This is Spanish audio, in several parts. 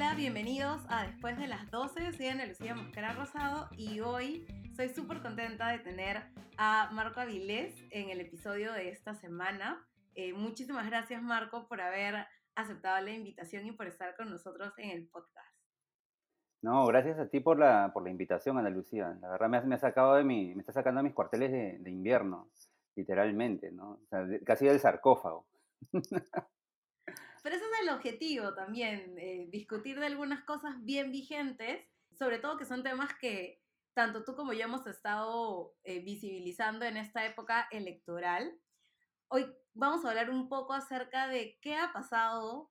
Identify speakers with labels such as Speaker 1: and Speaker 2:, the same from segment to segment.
Speaker 1: Hola, bienvenidos a Después de las 12. Soy Ana Lucía Mosquera Rosado y hoy soy súper contenta de tener a Marco Avilés en el episodio de esta semana. Eh, muchísimas gracias, Marco, por haber aceptado la invitación y por estar con nosotros en el podcast.
Speaker 2: No, gracias a ti por la, por la invitación, Ana Lucía. La verdad me, me ha sacado de mi, me está sacando de mis cuarteles de invierno, literalmente, ¿no? O sea, casi del sarcófago.
Speaker 1: El objetivo también, eh, discutir de algunas cosas bien vigentes, sobre todo que son temas que tanto tú como yo hemos estado eh, visibilizando en esta época electoral. Hoy vamos a hablar un poco acerca de qué ha pasado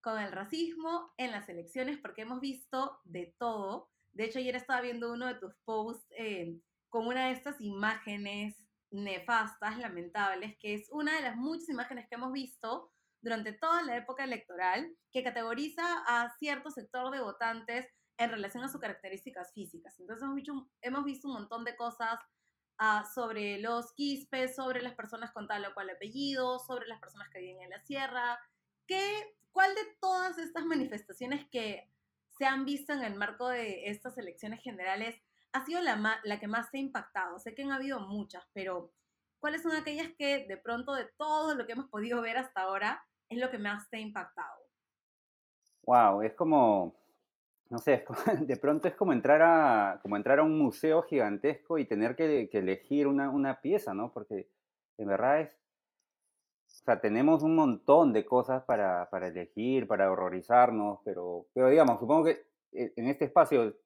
Speaker 1: con el racismo en las elecciones, porque hemos visto de todo. De hecho, ayer estaba viendo uno de tus posts eh, con una de estas imágenes nefastas, lamentables, que es una de las muchas imágenes que hemos visto durante toda la época electoral, que categoriza a cierto sector de votantes en relación a sus características físicas. Entonces hemos visto, hemos visto un montón de cosas uh, sobre los quispes, sobre las personas con tal o cual apellido, sobre las personas que viven en la sierra. ¿Qué, ¿Cuál de todas estas manifestaciones que se han visto en el marco de estas elecciones generales ha sido la, la que más se ha impactado? Sé que han habido muchas, pero ¿cuáles son aquellas que de pronto de todo lo que hemos podido ver hasta ahora es lo que más te ha impactado?
Speaker 2: Wow, es como, no sé, de pronto es como entrar a, como entrar a un museo gigantesco y tener que, elegir una, una, pieza, ¿no? Porque en verdad es, o sea, tenemos un montón de cosas para, para elegir, para horrorizarnos, pero, pero digamos, supongo que eh, en este espacio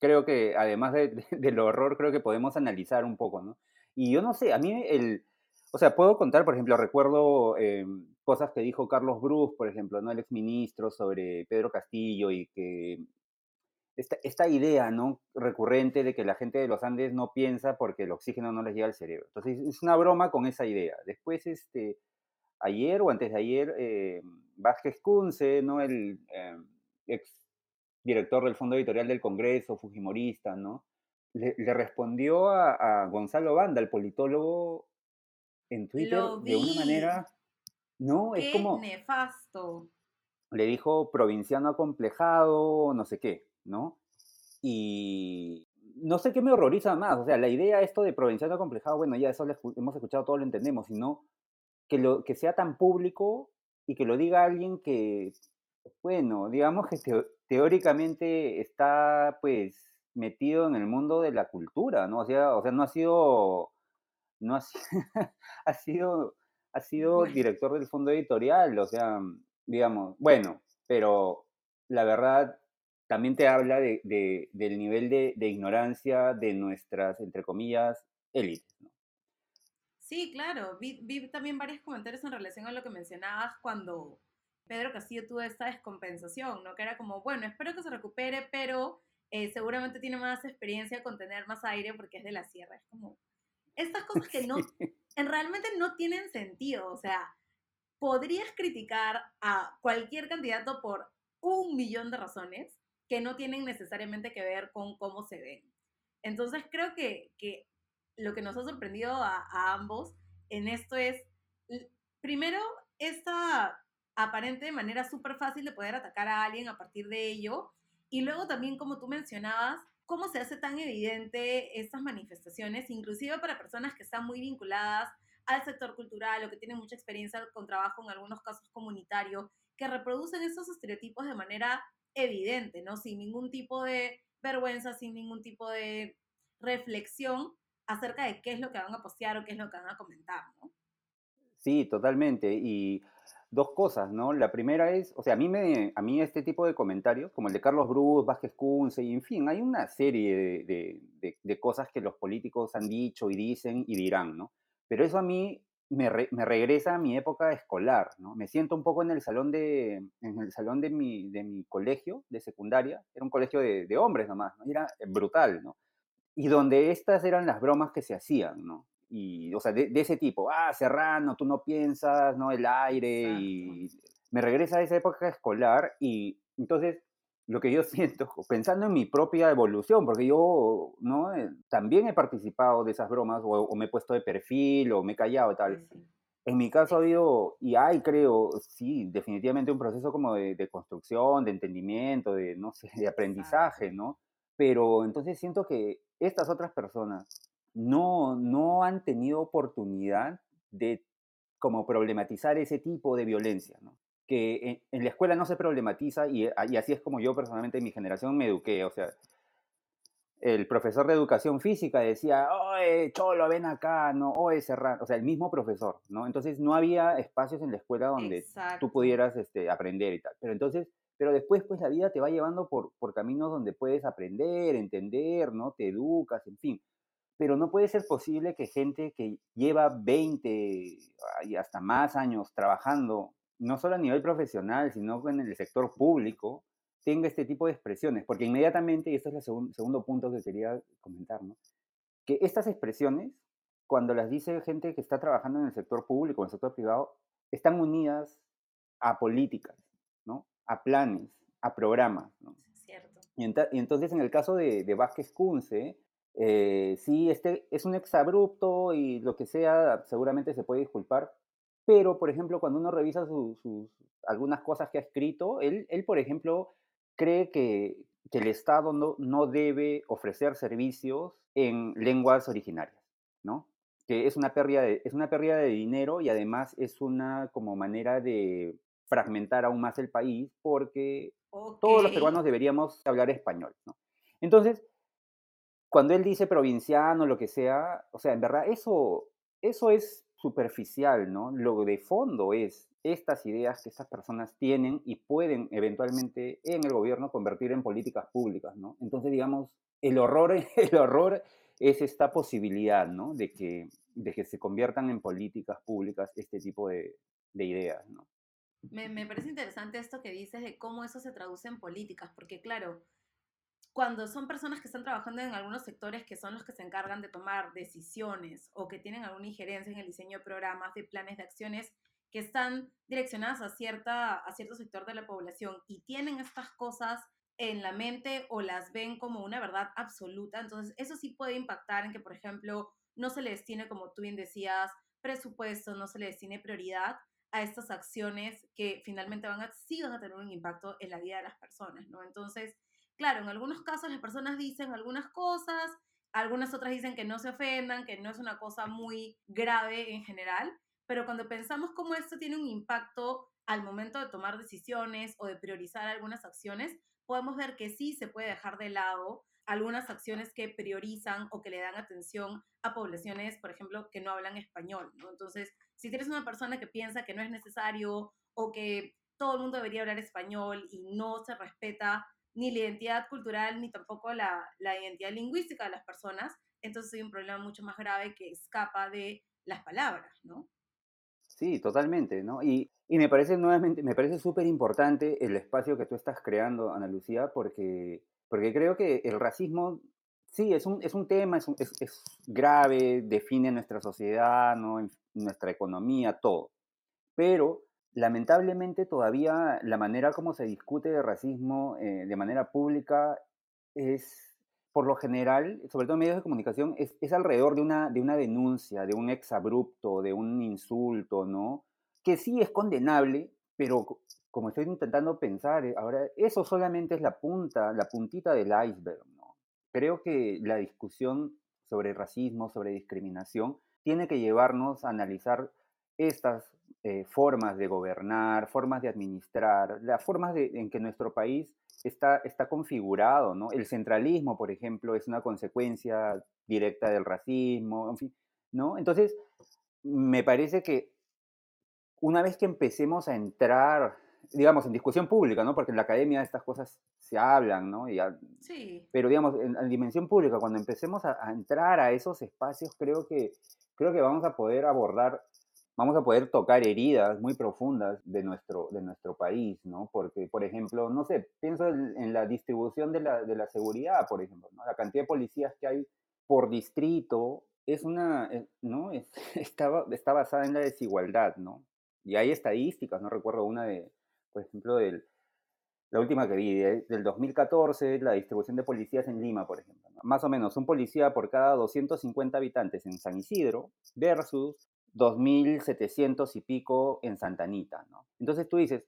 Speaker 2: creo que además de, del horror, creo que podemos analizar un poco, ¿no? Y yo no sé, a mí el, o sea, puedo contar, por ejemplo, recuerdo eh, cosas que dijo Carlos Bruce, por ejemplo, ¿no? el exministro sobre Pedro Castillo y que esta, esta, idea ¿no? recurrente de que la gente de los Andes no piensa porque el oxígeno no les llega al cerebro. Entonces, es una broma con esa idea. Después, este, ayer o antes de ayer, eh, Vázquez Kunze, ¿no? el eh, ex director del Fondo Editorial del Congreso, Fujimorista, ¿no? le, le respondió a, a, Gonzalo Banda, el politólogo, en Twitter de una manera no, es como.
Speaker 1: nefasto.
Speaker 2: Le dijo provinciano acomplejado, no sé qué, ¿no? Y no sé qué me horroriza más. O sea, la idea esto de provinciano acomplejado, bueno, ya eso lo hemos escuchado, todo lo entendemos, sino que, lo, que sea tan público y que lo diga alguien que, bueno, digamos que teóricamente está, pues, metido en el mundo de la cultura, ¿no? O sea, o sea no ha sido, no ha, ha sido ha sido director del fondo editorial, o sea, digamos, bueno, pero la verdad también te habla de, del nivel de, ignorancia de nuestras, entre comillas, élites. ¿no?
Speaker 1: Sí, claro, vi, vi, también varios comentarios en relación a lo que mencionabas cuando Pedro Castillo tuvo esta descompensación, ¿no? Que era como, bueno, espero que se recupere, pero eh, seguramente tiene más experiencia con tener más aire porque es de la sierra. Es como, estas cosas que no, en realmente no tienen sentido. O sea, podrías criticar a cualquier candidato por un millón de razones que no tienen necesariamente que ver con cómo se ven. Entonces creo que, que lo que nos ha sorprendido a, a ambos en esto es, primero, esta aparente manera súper fácil de poder atacar a alguien a partir de ello. Y luego también, como tú mencionabas, cómo se hace tan evidente estas manifestaciones, inclusive para personas que están muy vinculadas al sector cultural o que tienen mucha experiencia con trabajo en algunos casos comunitarios, que reproducen estos estereotipos de manera evidente, ¿no? Sin ningún tipo de vergüenza, sin ningún tipo de reflexión acerca de qué es lo que van a postear o qué es lo que van a comentar, ¿no?
Speaker 2: Sí, totalmente. Y dos cosas, ¿no? La primera es, o sea, a mí, me, a mí este tipo de comentarios, como el de Carlos Bruce, Vázquez Kunze, y en fin, hay una serie de, de, de, cosas que los políticos han dicho y dicen y dirán, ¿no? Pero eso a mí me, re, me, regresa a mi época escolar, ¿no? Me siento un poco en el salón de, en el salón de mi, de mi colegio de secundaria, era un colegio de, de hombres nomás, ¿no? era brutal, ¿no? Y donde estas eran las bromas que se hacían, ¿no? Y, o sea, de, de, ese tipo, ah, Serrano, tú no piensas, ¿no? El aire, Exacto. y me regresa a esa época escolar y entonces lo que yo siento, pensando en mi propia evolución, porque yo, ¿no? Eh, también he participado de esas bromas, o, o, me he puesto de perfil, o me he callado y tal. Sí. En mi caso ha habido, y hay, creo, sí, definitivamente un proceso como de, de construcción, de entendimiento, de, no sé, de aprendizaje, ¿no? Pero entonces siento que estas otras personas no, no han tenido oportunidad de como problematizar ese tipo de violencia, ¿no? Que en, en la escuela no se problematiza y, y así es como yo personalmente en mi generación me eduqué, o sea, el profesor de educación física decía, oye, Cholo, ven acá, no, oye, Serrano, o sea, el mismo profesor, ¿no? Entonces no había espacios en la escuela donde tú pudieras este, aprender y tal. Pero entonces, pero después, pues la vida te va llevando por, por caminos donde puedes aprender, entender, ¿no? Te educas, en fin. Pero no puede ser posible que gente que lleva 20 y hasta más años trabajando, no solo a nivel profesional, sino en el sector público, tenga este tipo de expresiones, porque inmediatamente, y esto es el segun, segundo punto que quería comentar, ¿no? que estas expresiones, cuando las dice gente que está trabajando en el sector público, en el sector privado, están unidas a políticas, ¿no? a planes, a programas. ¿no?
Speaker 1: Cierto.
Speaker 2: Y, enta- y entonces en el caso de, de Vázquez Kunce, eh, sí, este es un exabrupto y lo que sea, seguramente se puede disculpar, pero, por ejemplo, cuando uno revisa sus, sus algunas cosas que ha escrito, él, él por ejemplo, cree que, que el Estado no, no debe ofrecer servicios en lenguas originarias, ¿no? Que es una pérdida de, es una pérdida de dinero y además es una como manera de fragmentar aún más el país porque todos los peruanos deberíamos hablar español, ¿no? Entonces, cuando él dice provinciano, lo que sea, o sea, en verdad eso, eso es superficial, ¿no? Lo de fondo es estas ideas que estas personas tienen y pueden eventualmente en el gobierno convertir en políticas públicas, ¿no? Entonces, digamos, el horror, el horror es esta posibilidad, ¿no? De que, de que se conviertan en políticas públicas este tipo de, de ideas, ¿no?
Speaker 1: Me, me parece interesante esto que dices de cómo eso se traduce en políticas, porque claro, cuando son personas que están trabajando en algunos sectores que son los que se encargan de tomar decisiones o que tienen alguna injerencia en el diseño de programas, de planes de acciones que están direccionadas a, cierta, a cierto sector de la población y tienen estas cosas en la mente o las ven como una verdad absoluta, entonces eso sí puede impactar en que, por ejemplo, no se le destine, como tú bien decías, presupuesto, no se le destine prioridad a estas acciones que finalmente van a, sí van a tener un impacto en la vida de las personas, ¿no? Entonces, Claro, en algunos casos las personas dicen algunas cosas, algunas otras dicen que no se ofendan, que no es una cosa muy grave en general, pero cuando pensamos cómo esto tiene un impacto al momento de tomar decisiones o de priorizar algunas acciones, podemos ver que sí se puede dejar de lado algunas acciones que priorizan o que le dan atención a poblaciones, por ejemplo, que no hablan español, ¿no? Entonces, si tienes una persona que piensa que no es necesario o que todo el mundo debería hablar español y no se respeta ni la identidad cultural, ni tampoco la, la identidad lingüística de las personas, entonces hay un problema mucho más grave que escapa de las palabras, ¿no?
Speaker 2: Sí, totalmente, ¿no? Y, y me parece nuevamente, me parece súper importante el espacio que tú estás creando, Ana Lucía, porque, porque creo que el racismo, sí, es un, es un tema, es, es, es grave, define nuestra sociedad, ¿no? Nuestra economía, todo. Pero lamentablemente todavía la manera como se discute de racismo eh, de manera pública es, por lo general, sobre todo en medios de comunicación, es, alrededor de una, de una denuncia, de un exabrupto, de un insulto, ¿no? Que sí es condenable, pero co- como estoy intentando pensar, eh, ahora, eso solamente es la punta, la puntita del iceberg, ¿no? Creo que la discusión sobre racismo, sobre discriminación, tiene que llevarnos a analizar estas eh, formas de gobernar, formas de administrar, las formas de, en que nuestro país está, está configurado, ¿no? El centralismo, por ejemplo, es una consecuencia directa del racismo, en fin, ¿no? Entonces, me parece que una vez que empecemos a entrar, digamos, en discusión pública, ¿no? Porque en la academia estas cosas se hablan, ¿no? Y a-
Speaker 1: Sí,
Speaker 2: pero digamos, en, en dimensión pública, cuando empecemos a, a entrar a esos espacios, creo que, creo que vamos a poder abordar, vamos a poder tocar heridas muy profundas de nuestro, de nuestro país, ¿no? Porque, por ejemplo, no sé, pienso en, la distribución de la, de la seguridad, por ejemplo, ¿no? La cantidad de policías que hay por distrito es una, eh, ¿no? Es- está, está basada en la desigualdad, ¿no? Y hay estadísticas, no recuerdo una de, por ejemplo, del, la última que vi, de- del 2014, la distribución de policías en Lima, por ejemplo. Más o menos un policía por cada 250 habitantes en San Isidro versus 2.700 y pico en Santanita, ¿no? Entonces tú dices,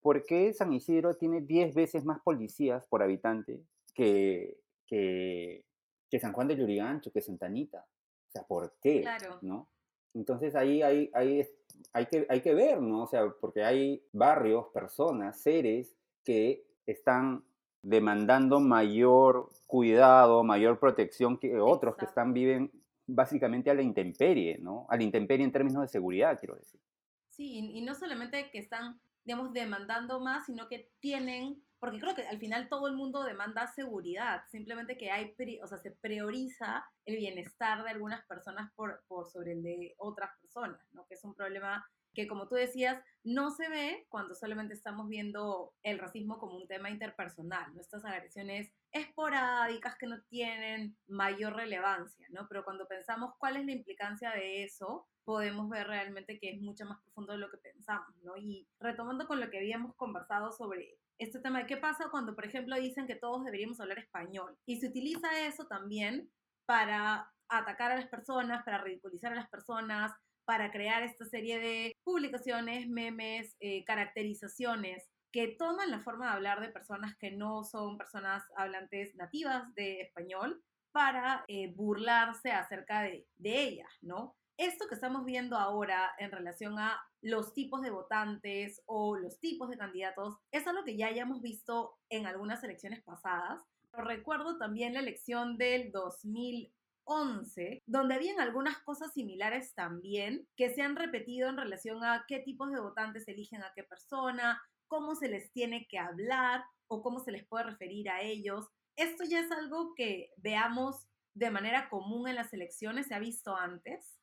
Speaker 2: ¿por qué San Isidro tiene 10 veces más policías por habitante que, que, que San Juan de Lurigancho, que Santanita? O sea, ¿por qué?
Speaker 1: Claro.
Speaker 2: ¿no? Entonces ahí hay, hay, hay, que, hay que ver, ¿no? O sea, porque hay barrios, personas, seres que están demandando mayor cuidado, mayor protección que otros que están viven básicamente a la intemperie, ¿no? A la intemperie en términos de seguridad, quiero decir.
Speaker 1: Sí, y no solamente que están, digamos, demandando más, sino que tienen, porque creo que al final todo el mundo demanda seguridad, simplemente que hay, o sea, se prioriza el bienestar de algunas personas por, sobre el de otras personas, ¿no? Que es un problema que como tú decías, no se ve cuando solamente estamos viendo el racismo como un tema interpersonal, ¿no? estas agresiones esporádicas que no tienen mayor relevancia, ¿no? Pero cuando pensamos cuál es la implicancia de eso, podemos ver realmente que es mucho más profundo de lo que pensamos, ¿no? Y retomando con lo que habíamos conversado sobre este tema de qué pasa cuando, por ejemplo, dicen que todos deberíamos hablar español y se utiliza eso también para atacar a las personas, para ridiculizar a las personas, para crear esta serie de publicaciones, memes, eh, caracterizaciones que toman la forma de hablar de personas que no son personas hablantes nativas de español para eh, burlarse acerca de, de ellas, ¿no? Esto que estamos viendo ahora en relación a los tipos de votantes o los tipos de candidatos es algo que ya hayamos visto en algunas elecciones pasadas. recuerdo también la elección del 2000 11, donde habían algunas cosas similares también que se han repetido en relación a qué tipos de votantes eligen a qué persona, cómo se les tiene que hablar o cómo se les puede referir a ellos. Esto ya es algo que veamos de manera común en las elecciones, se ha visto antes.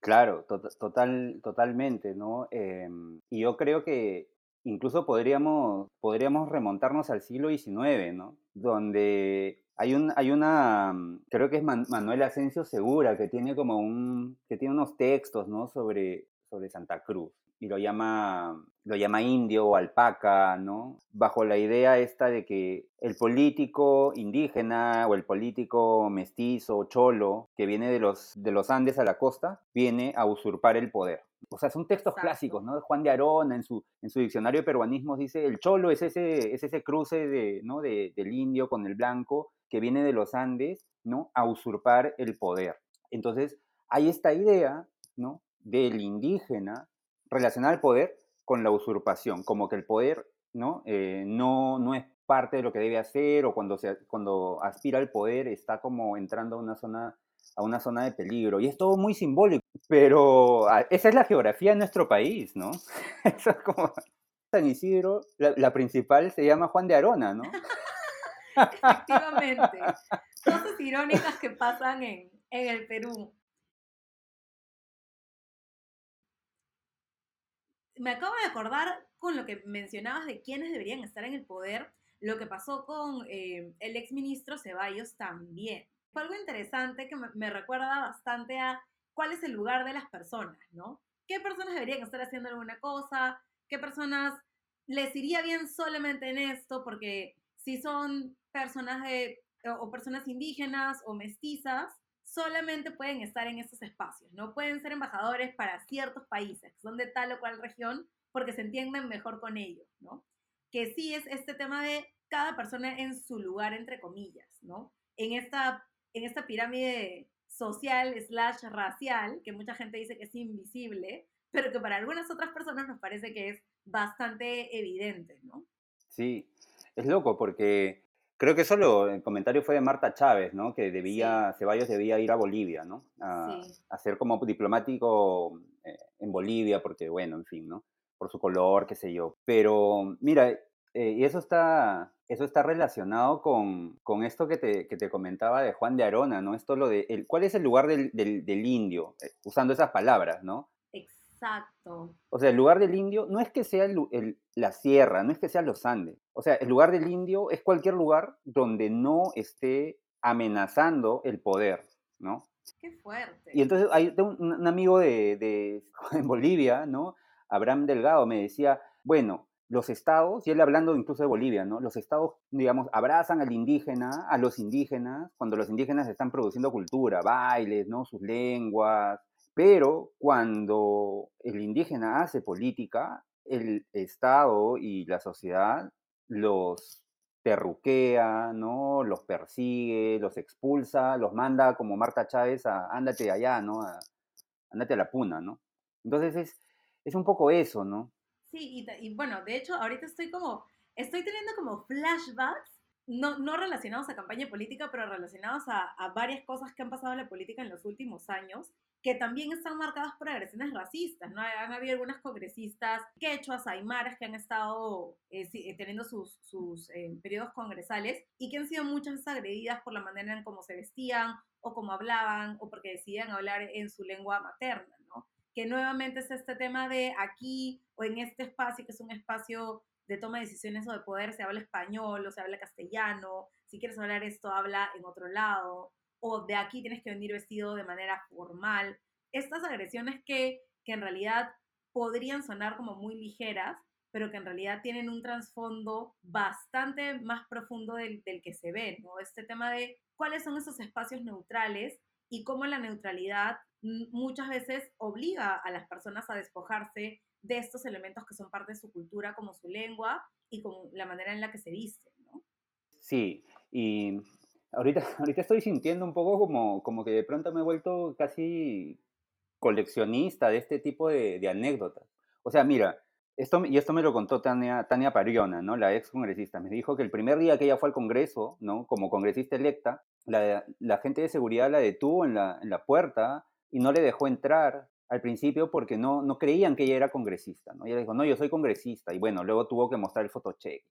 Speaker 2: Claro, total, totalmente, ¿no? Em, y yo creo que incluso podríamos, podríamos remontarnos al siglo XIX, ¿no? Donde hay, un, hay una, mm, creo que es Manuel Asensio Segura, que tiene como un, que tiene unos textos, ¿no? Sobre, sobre Santa Cruz y lo llama, lo llama indio o alpaca, ¿no? Bajo la idea esta de que el político indígena o el político mestizo cholo que viene de los, de los Andes a la costa, viene a usurpar el poder. O sea, son textos clásicos, ¿no? Juan de Arona en su, en su diccionario de peruanismos dice, el cholo es ese, es ese cruce de, ¿no? De, del indio con el blanco que viene de los Andes, ¿no? A usurpar el poder. Entonces, hay esta idea, ¿no? Del indígena relacionada al poder con la usurpación, como que el poder, ¿no? Eh, no, no es parte de lo que debe hacer o cuando, se, cuando aspira al poder está como entrando a una zona a una zona de peligro. Y es todo muy simbólico, pero ah, esa es la geografía de nuestro país, ¿no? Eso es como San Isidro, la, principal se llama Juan de Arona, ¿no?
Speaker 1: Efectivamente. Cosas irónicas que pasan en, en el Perú. Me acabo de acordar con lo que mencionabas de quiénes deberían estar en el poder, lo que pasó con eh, el exministro Ceballos también. Fue algo interesante que me, recuerda bastante a cuál es el lugar de las personas, ¿no? ¿Qué personas deberían estar haciendo alguna cosa? ¿Qué personas les iría bien solamente en esto? Porque si son personas o personas indígenas o mestizas, solamente pueden estar en estos espacios, no pueden ser embajadores para ciertos países, son de tal o cual región, porque se entienden mejor con ellos, ¿no? Que sí es este tema de cada persona en su lugar, entre comillas, ¿no? En esta en esta pirámide social slash racial, que mucha gente dice que es invisible, pero que para algunas otras personas nos parece que es bastante evidente, ¿no?
Speaker 2: Sí, es loco porque creo que solo el comentario fue de Marta Chávez, ¿no? Que debía, Ceballos debía ir a Bolivia, ¿no? A, a ser como diplomático eh, en Bolivia, porque bueno, en fin, ¿no? Por su color, qué sé yo. Pero mira, eh, y eso está, eso está relacionado con, con esto que te, que te, comentaba de Juan de Arona, ¿no? Esto lo de, el, ¿cuál es el lugar del, del, indio? Eh, usando esas palabras, ¿no?
Speaker 1: Exacto.
Speaker 2: O sea, el lugar del indio no es que sea el, la sierra, no es que sean los Andes. O sea, el lugar del indio es cualquier lugar donde no esté amenazando el poder, ¿no?
Speaker 1: Qué fuerte.
Speaker 2: Y entonces hay un, un amigo de, de, en Bolivia, ¿no? Abraham Delgado me decía, bueno, los estados, y él hablando incluso de Bolivia, ¿no? Los estados, digamos, abrazan al indígena, a los indígenas, cuando los indígenas están produciendo cultura, bailes, ¿no? Sus lenguas, Pero cuando el indígena hace política, el Estado y la sociedad los terruquea, ¿no? Los persigue, los expulsa, los manda como Marta Chávez a ándate allá, ¿no? Ándate a la puna, ¿no? Entonces es, es un poco eso, ¿no?
Speaker 1: Sí, y, y bueno, de hecho, ahorita estoy como, estoy teniendo como flashbacks no, no relacionados a campaña política, pero relacionados a, a, varias cosas que han pasado en la política en los últimos años, que también están marcadas por agresiones racistas, ¿no? Han habido algunas congresistas quechuas, aymaras, que han estado eh, eh teniendo sus, sus eh, periodos congresales y que han sido muchas agredidas por la manera en cómo se vestían o cómo hablaban o porque decidían hablar en su lengua materna, ¿no? Que nuevamente es este tema de aquí o en este espacio, que es un espacio de toma de decisiones o de poder, se habla español o se habla castellano, si quieres hablar esto, habla en otro lado, o de aquí tienes que venir vestido de manera formal. Estas agresiones que, que en realidad podrían sonar como muy ligeras, pero que en realidad tienen un trasfondo bastante más profundo del, del, que se ve, ¿no? Este tema de cuáles son esos espacios neutrales y cómo la neutralidad muchas veces obliga a las personas a despojarse de estos elementos que son parte de su cultura, como su lengua y con la manera en la que se viste, ¿no?
Speaker 2: Sí, y ahorita, ahorita estoy sintiendo un poco como, como que de pronto me he vuelto casi coleccionista de este tipo de, de anécdotas. O sea, mira, esto, y esto me lo contó Tania, Tania Pariona, ¿no? la ex congresista. Me dijo que el primer día que ella fue al Congreso, ¿no? como congresista electa, la, gente de seguridad la detuvo en la, en la puerta y no le dejó entrar al principio porque no, no creían que ella era congresista, ¿no? Ella dijo, no, yo soy congresista, y bueno, luego tuvo que mostrar el fotocheck.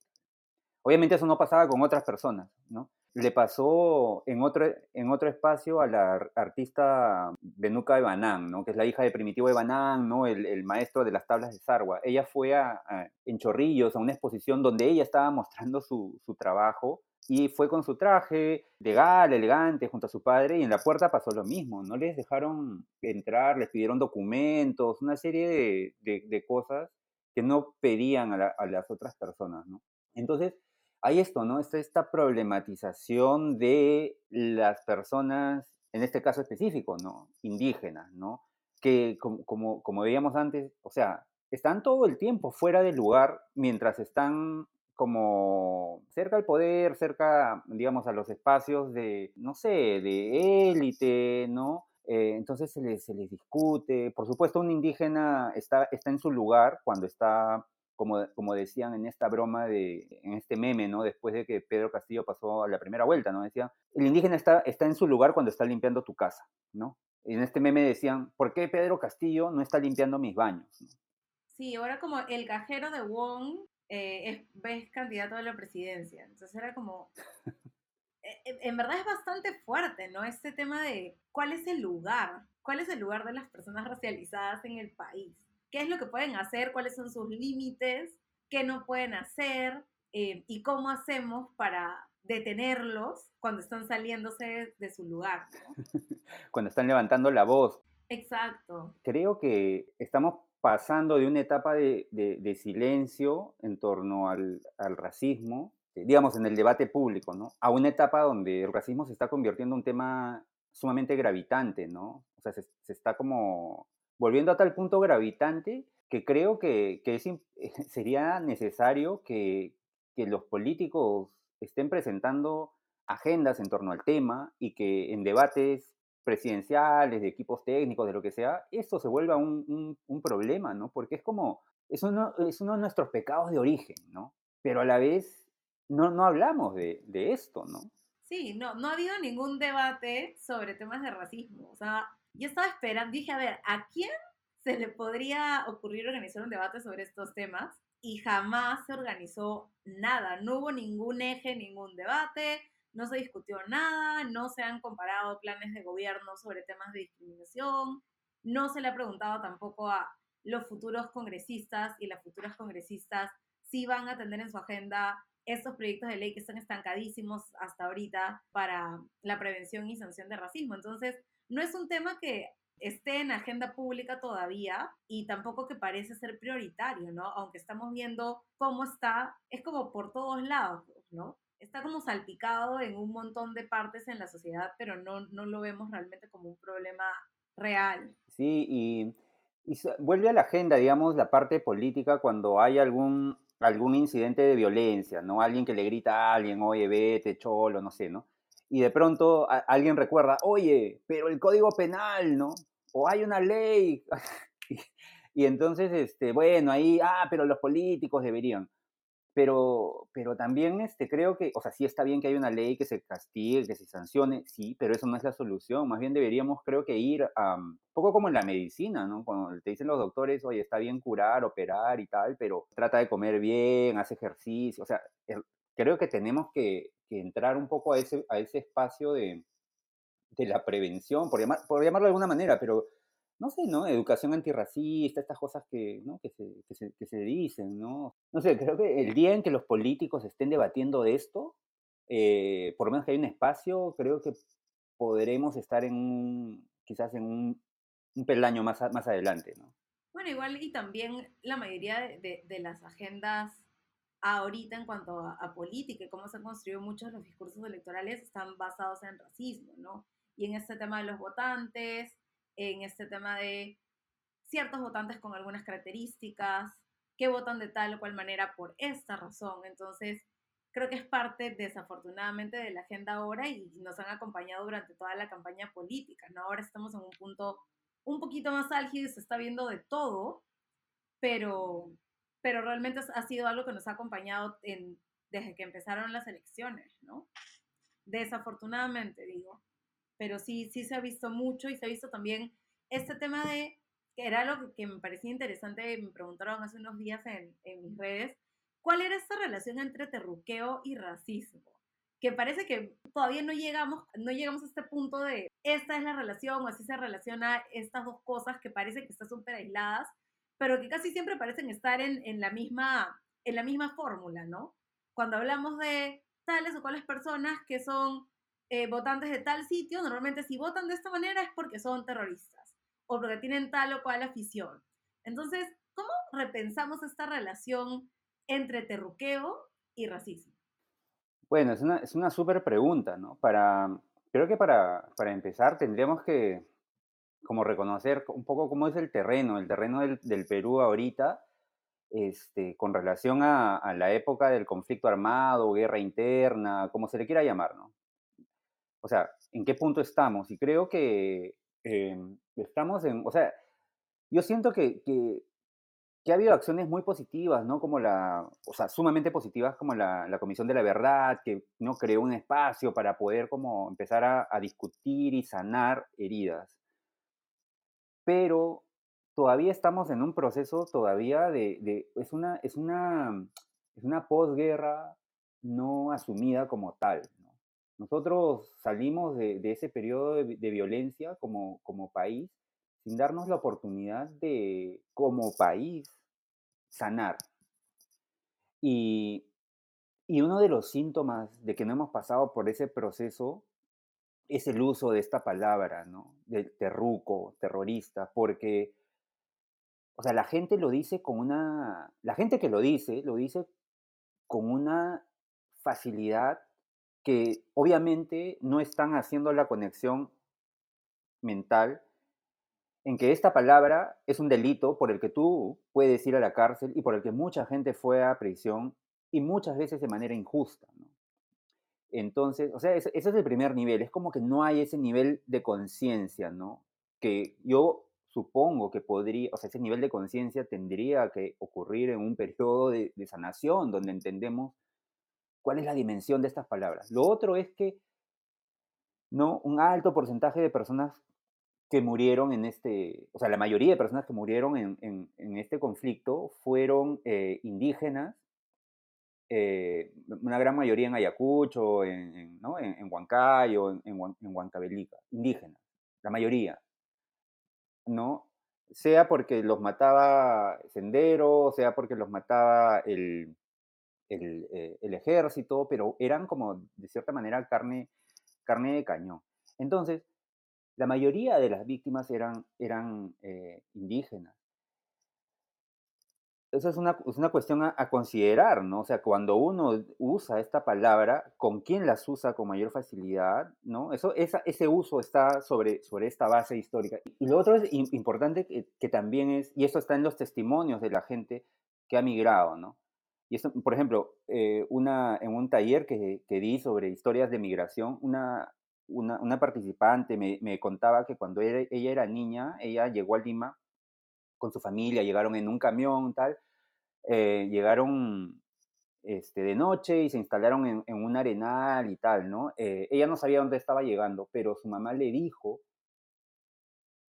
Speaker 2: Obviamente eso no pasaba con otras personas, ¿no? Le pasó en otro, en otro espacio a la artista Benuca de Banán, ¿no? que es la hija de Primitivo de Banán, ¿no? el, el maestro de las tablas de Sarwa. Ella fue a, en Chorrillos a una exposición donde ella estaba mostrando su, su trabajo y fue con su traje legal, elegante, junto a su padre, y en la puerta pasó lo mismo, no les dejaron entrar, les pidieron documentos, una serie de, de, de cosas que no pedían a, la, a, las otras personas. Entonces, hay esto, ¿no? Esta, esta problematización de las personas, en este caso específico, ¿no? Indígenas, ¿no? Que como, como, como veíamos antes, o sea, están todo el tiempo fuera del lugar mientras están como cerca al poder, cerca, digamos, a los espacios de, no sé, de élite, ¿no? Eh, entonces se les, se les, discute. Por supuesto, un indígena está, está en su lugar cuando está, como, como decían en esta broma, de, en este meme, ¿no? Después de que Pedro Castillo pasó a la primera vuelta, ¿no? Decían, el indígena está, está en su lugar cuando está limpiando tu casa, ¿no? En este meme decían, ¿por qué Pedro Castillo no está limpiando mis baños?
Speaker 1: Sí, ahora como el cajero de Wong eh, es, ves candidato a la presidencia. Entonces era como, eh, eh, en verdad es bastante fuerte, ¿no? Este tema de cuál es el lugar, cuál es el lugar de las personas racializadas en el país, qué es lo que pueden hacer, cuáles son sus límites, qué no pueden hacer eh, y cómo hacemos para detenerlos cuando están saliéndose de su lugar. ¿no?
Speaker 2: Cuando están levantando la voz.
Speaker 1: Exacto.
Speaker 2: Creo que estamos pasando de una etapa de, silencio en torno al, racismo, digamos, en el debate público, ¿no? A una etapa donde el racismo se está convirtiendo en un tema sumamente gravitante, ¿no? O sea, se, está como volviendo a tal punto gravitante que creo que, es, sería necesario que los políticos estén presentando agendas en torno al tema y que en debates presidenciales, de equipos técnicos, de lo que sea, esto se vuelva un, un, un problema, ¿no? Porque es como, es uno, es uno de nuestros pecados de origen, ¿no? Pero a la vez no, no hablamos de, de esto, ¿no?
Speaker 1: Sí, no, no ha habido ningún debate sobre temas de racismo. O sea, yo estaba esperando, dije, a ver, ¿a quién se le podría ocurrir organizar un debate sobre estos temas? Y jamás se organizó nada, no hubo ningún eje, ningún debate, no se discutió nada, no se han comparado planes de gobierno sobre temas de discriminación, no se le ha preguntado tampoco a los futuros congresistas y las futuras congresistas si van a tener en su agenda estos proyectos de ley que están estancadísimos hasta ahorita para la prevención y sanción de racismo. Entonces, no es un tema que esté en agenda pública todavía y tampoco que parece ser prioritario, ¿no? Aunque estamos viendo cómo está, es como por todos lados, ¿no? Está como salpicado en un montón de partes en la sociedad, pero no, no lo vemos realmente como un problema real.
Speaker 2: Sí, y, y vuelve a la agenda, digamos, la parte política cuando hay algún, algún incidente de violencia, ¿no? Alguien que le grita a alguien, oye, vete, cholo, no sé, ¿no? Y de pronto a- alguien recuerda, oye, pero el código penal, ¿no? O hay una ley. Y, y entonces, este, bueno, ahí, ah, pero los políticos deberían. Pero, pero también este, creo que, o sea, sí está bien que haya una ley que se castigue, que se sancione, sí, pero eso no es la solución. Más bien deberíamos, creo que ir a, un poco como en la medicina, ¿no? Cuando te dicen los doctores, oye, está bien curar, operar y tal, pero trata de comer bien, haz ejercicio. O sea, creo que tenemos que, que entrar un poco a ese, a ese espacio de, de la prevención, por, llamar, por llamarlo de alguna manera, pero no sé, ¿no? Educación antirracista, estas cosas que, ¿no? que, se, que, se, que se dicen, ¿no? No sé, creo que el día en que los políticos estén debatiendo de esto, eh, por lo menos que hay un espacio, creo que podremos estar en un, quizás en un, un peldaño más, más adelante, ¿no?
Speaker 1: Bueno, igual y también la mayoría de, de- de las agendas ahorita en cuanto a, a política y cómo se han construido muchos de los discursos electorales están basados en racismo, ¿no? Y en este tema de los votantes, en este tema de ciertos votantes con algunas características, que votan de tal o cual manera por esta razón. Entonces, creo que es parte, desafortunadamente, de la agenda ahora y nos han acompañado durante toda la campaña política, ¿no? Ahora estamos en un punto un poquito más álgido y se está viendo de todo, pero, pero realmente ha sido algo que nos ha acompañado desde que empezaron las elecciones, ¿no? Desafortunadamente, digo. Pero sí, sí se ha visto mucho y se ha visto también este tema de, que era algo que me parecía interesante, me preguntaron hace unos días en, en mis redes, ¿cuál era esta relación entre terruqueo y racismo? Que parece que todavía no llegamos, no llegamos a este punto de esta es la relación o así se relaciona estas dos cosas que parecen que están súper aisladas, pero que casi siempre parecen estar en, en la misma, en la misma fórmula, ¿no? Cuando hablamos de tales o cuales personas que son eh, votantes de tal sitio, normalmente si votan de esta manera es porque son terroristas o porque tienen tal o cual afición. Entonces, ¿cómo repensamos esta relación entre terruqueo y racismo?
Speaker 2: Bueno, es una, es una súper pregunta, ¿no? Para, creo que para, para empezar tendríamos que como reconocer un poco cómo es el terreno, el terreno del, del Perú ahorita, este, con relación a, a, la época del conflicto armado, guerra interna, como se le quiera llamar, ¿no? O sea, ¿en qué punto estamos? Y creo que eh, estamos en, o sea, yo siento que, que, que, ha habido acciones muy positivas, ¿no? Como la, o sea, sumamente positivas como la, la Comisión de la Verdad, que no creó un espacio para poder como empezar a, a discutir y sanar heridas. Pero todavía estamos en un proceso todavía de, de es una, es una, es una posguerra no asumida como tal. ¿No? Nosotros salimos de, de ese periodo de, de, violencia como, como país sin darnos la oportunidad de, como país, sanar. Y, y uno de los síntomas de que no hemos pasado por ese proceso es el uso de esta palabra, ¿no? Del terruco, terrorista, porque, o sea, la gente lo dice con una, la gente que lo dice, lo dice con una facilidad que obviamente no están haciendo la conexión mental en que esta palabra es un delito por el que tú puedes ir a la cárcel y por el que mucha gente fue a prisión y muchas veces de manera injusta. Entonces, o sea, ese, ese, es el primer nivel, es como que no hay ese nivel de conciencia, ¿no? Que yo supongo que podría, o sea, ese nivel de conciencia tendría que ocurrir en un periodo de, de, sanación donde entendemos cuál es la dimensión de estas palabras. Lo otro es que, ¿no? Un alto porcentaje de personas que murieron en este, o sea, la mayoría de personas que murieron en, este conflicto fueron eh, indígenas, eh, una gran mayoría en Ayacucho, en, en, ¿no? en, en Huancayo, en, en, Huancavelica, indígenas, la mayoría, ¿no? Sea porque los mataba Sendero, sea porque los mataba el, el, eh, el, ejército, pero eran como, de cierta manera, carne, carne de cañón. Entonces, la mayoría de las víctimas eran, eran eh, indígenas. eso es una, es una cuestión a, considerar, ¿no? O sea, cuando uno usa esta palabra, ¿con quién las usa con mayor facilidad, ¿no? Eso, esa, ese uso está sobre, sobre esta base histórica. Y lo otro es im- importante que, que también es, y esto está en los testimonios de la gente que ha migrado, ¿no? Y por ejemplo, eh, una, en un taller que, que di sobre historias de migración, una, una, participante me, contaba que cuando ella era niña, ella llegó a Lima con su familia, llegaron en un camión, tal, eh, llegaron este, de noche y se instalaron en, un arenal y tal, ¿no? Eh, ella no sabía dónde estaba llegando, pero su mamá le dijo,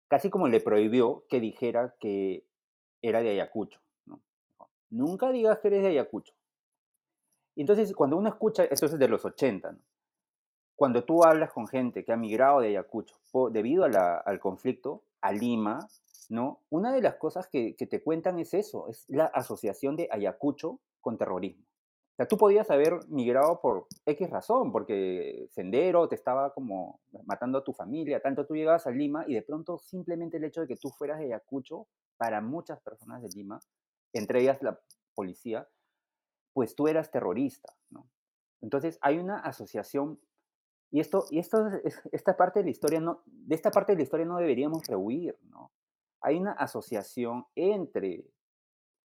Speaker 2: casi como le prohibió que dijera que era de Ayacucho, Nunca digas que eres de Ayacucho. Entonces, cuando uno escucha, esto es de los 80, ¿no? Cuando tú hablas con gente que ha migrado de Ayacucho po- debido al conflicto a Lima, ¿no? Una de las cosas que, que te cuentan es eso, es la asociación de Ayacucho con terrorismo. O sea, tú podías haber migrado por X razón, porque Sendero te estaba como matando a tu familia, tanto tú llegabas a Lima y de pronto simplemente el hecho de que tú fueras de Ayacucho, para muchas personas de Lima, entre ellas la policía, pues tú eras terrorista, ¿no? Entonces hay una asociación y esto, y esta parte de la historia no, de esta parte de la historia no deberíamos rehuir, ¿no? Hay una asociación entre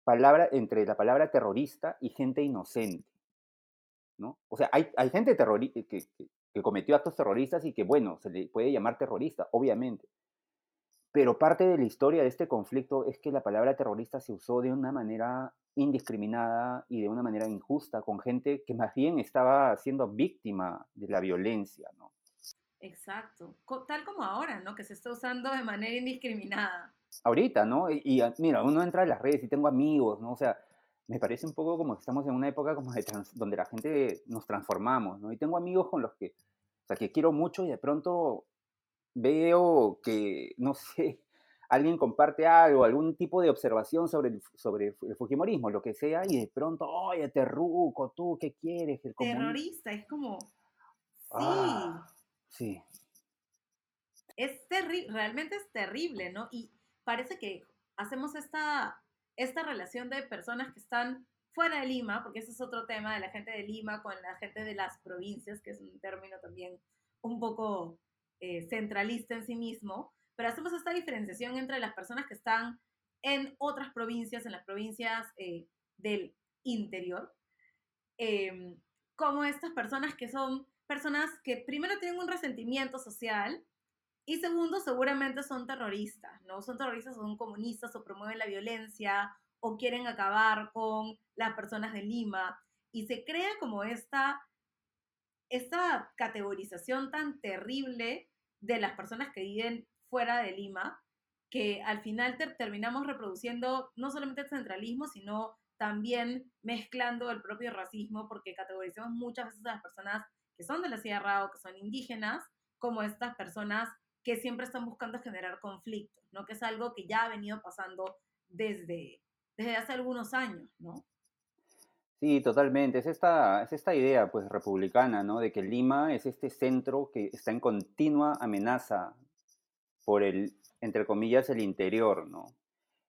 Speaker 2: palabra, entre la palabra terrorista y gente inocente, ¿no? O sea, hay, hay gente terrori- que, que- que cometió actos terroristas y que, bueno, se le puede llamar terrorista, obviamente. Pero parte de la historia de este conflicto es que la palabra terrorista se usó de una manera indiscriminada y de una manera injusta con gente que más bien estaba siendo víctima de la violencia, ¿no?
Speaker 1: Exacto. Tal como ahora, ¿no? Que se está usando de manera indiscriminada.
Speaker 2: Ahorita, ¿no? Y, y, ah, mira, uno entra a las redes y tengo amigos, ¿no? O sea, me parece un poco como que estamos en una época como de trans- donde la gente nos transformamos, ¿no? Y tengo amigos con los que, o sea, que quiero mucho y de pronto veo que, no sé, alguien comparte algo, algún tipo de observación sobre el, sobre el Fujimorismo, lo que sea, y de pronto, oye, terruco, tú, ¿qué quieres? El.
Speaker 1: Terrorista, es como, sí,
Speaker 2: Ah, sí,
Speaker 1: es terrible, realmente es terrible, ¿no? Y parece que hacemos esta, esta relación de personas que están fuera de Lima, porque ese es otro tema de la gente de Lima con la gente de las provincias, que es un término también un poco eh, centralista en sí mismo, pero hacemos esta diferenciación entre las personas que están en otras provincias, en las provincias eh, del interior, eh, como estas personas que son personas que primero tienen un resentimiento social y segundo seguramente son terroristas, ¿no? Son terroristas son comunistas o promueven la violencia o quieren acabar con las personas de Lima y se crea como esta, esta categorización tan terrible de las personas que viven fuera de Lima que al final ter terminamos reproduciendo no solamente el centralismo, sino también mezclando el propio racismo, porque categorizamos muchas veces a las personas que son de la Sierra o que son indígenas como estas personas que siempre están buscando generar conflictos, ¿no? Que es algo que ya ha venido pasando desde, desde hace algunos años, ¿no?
Speaker 2: Sí, totalmente. Es esta, es esta idea, pues, republicana, ¿no? De que Lima es este centro que está en continua amenaza por el, entre comillas, el interior, ¿no?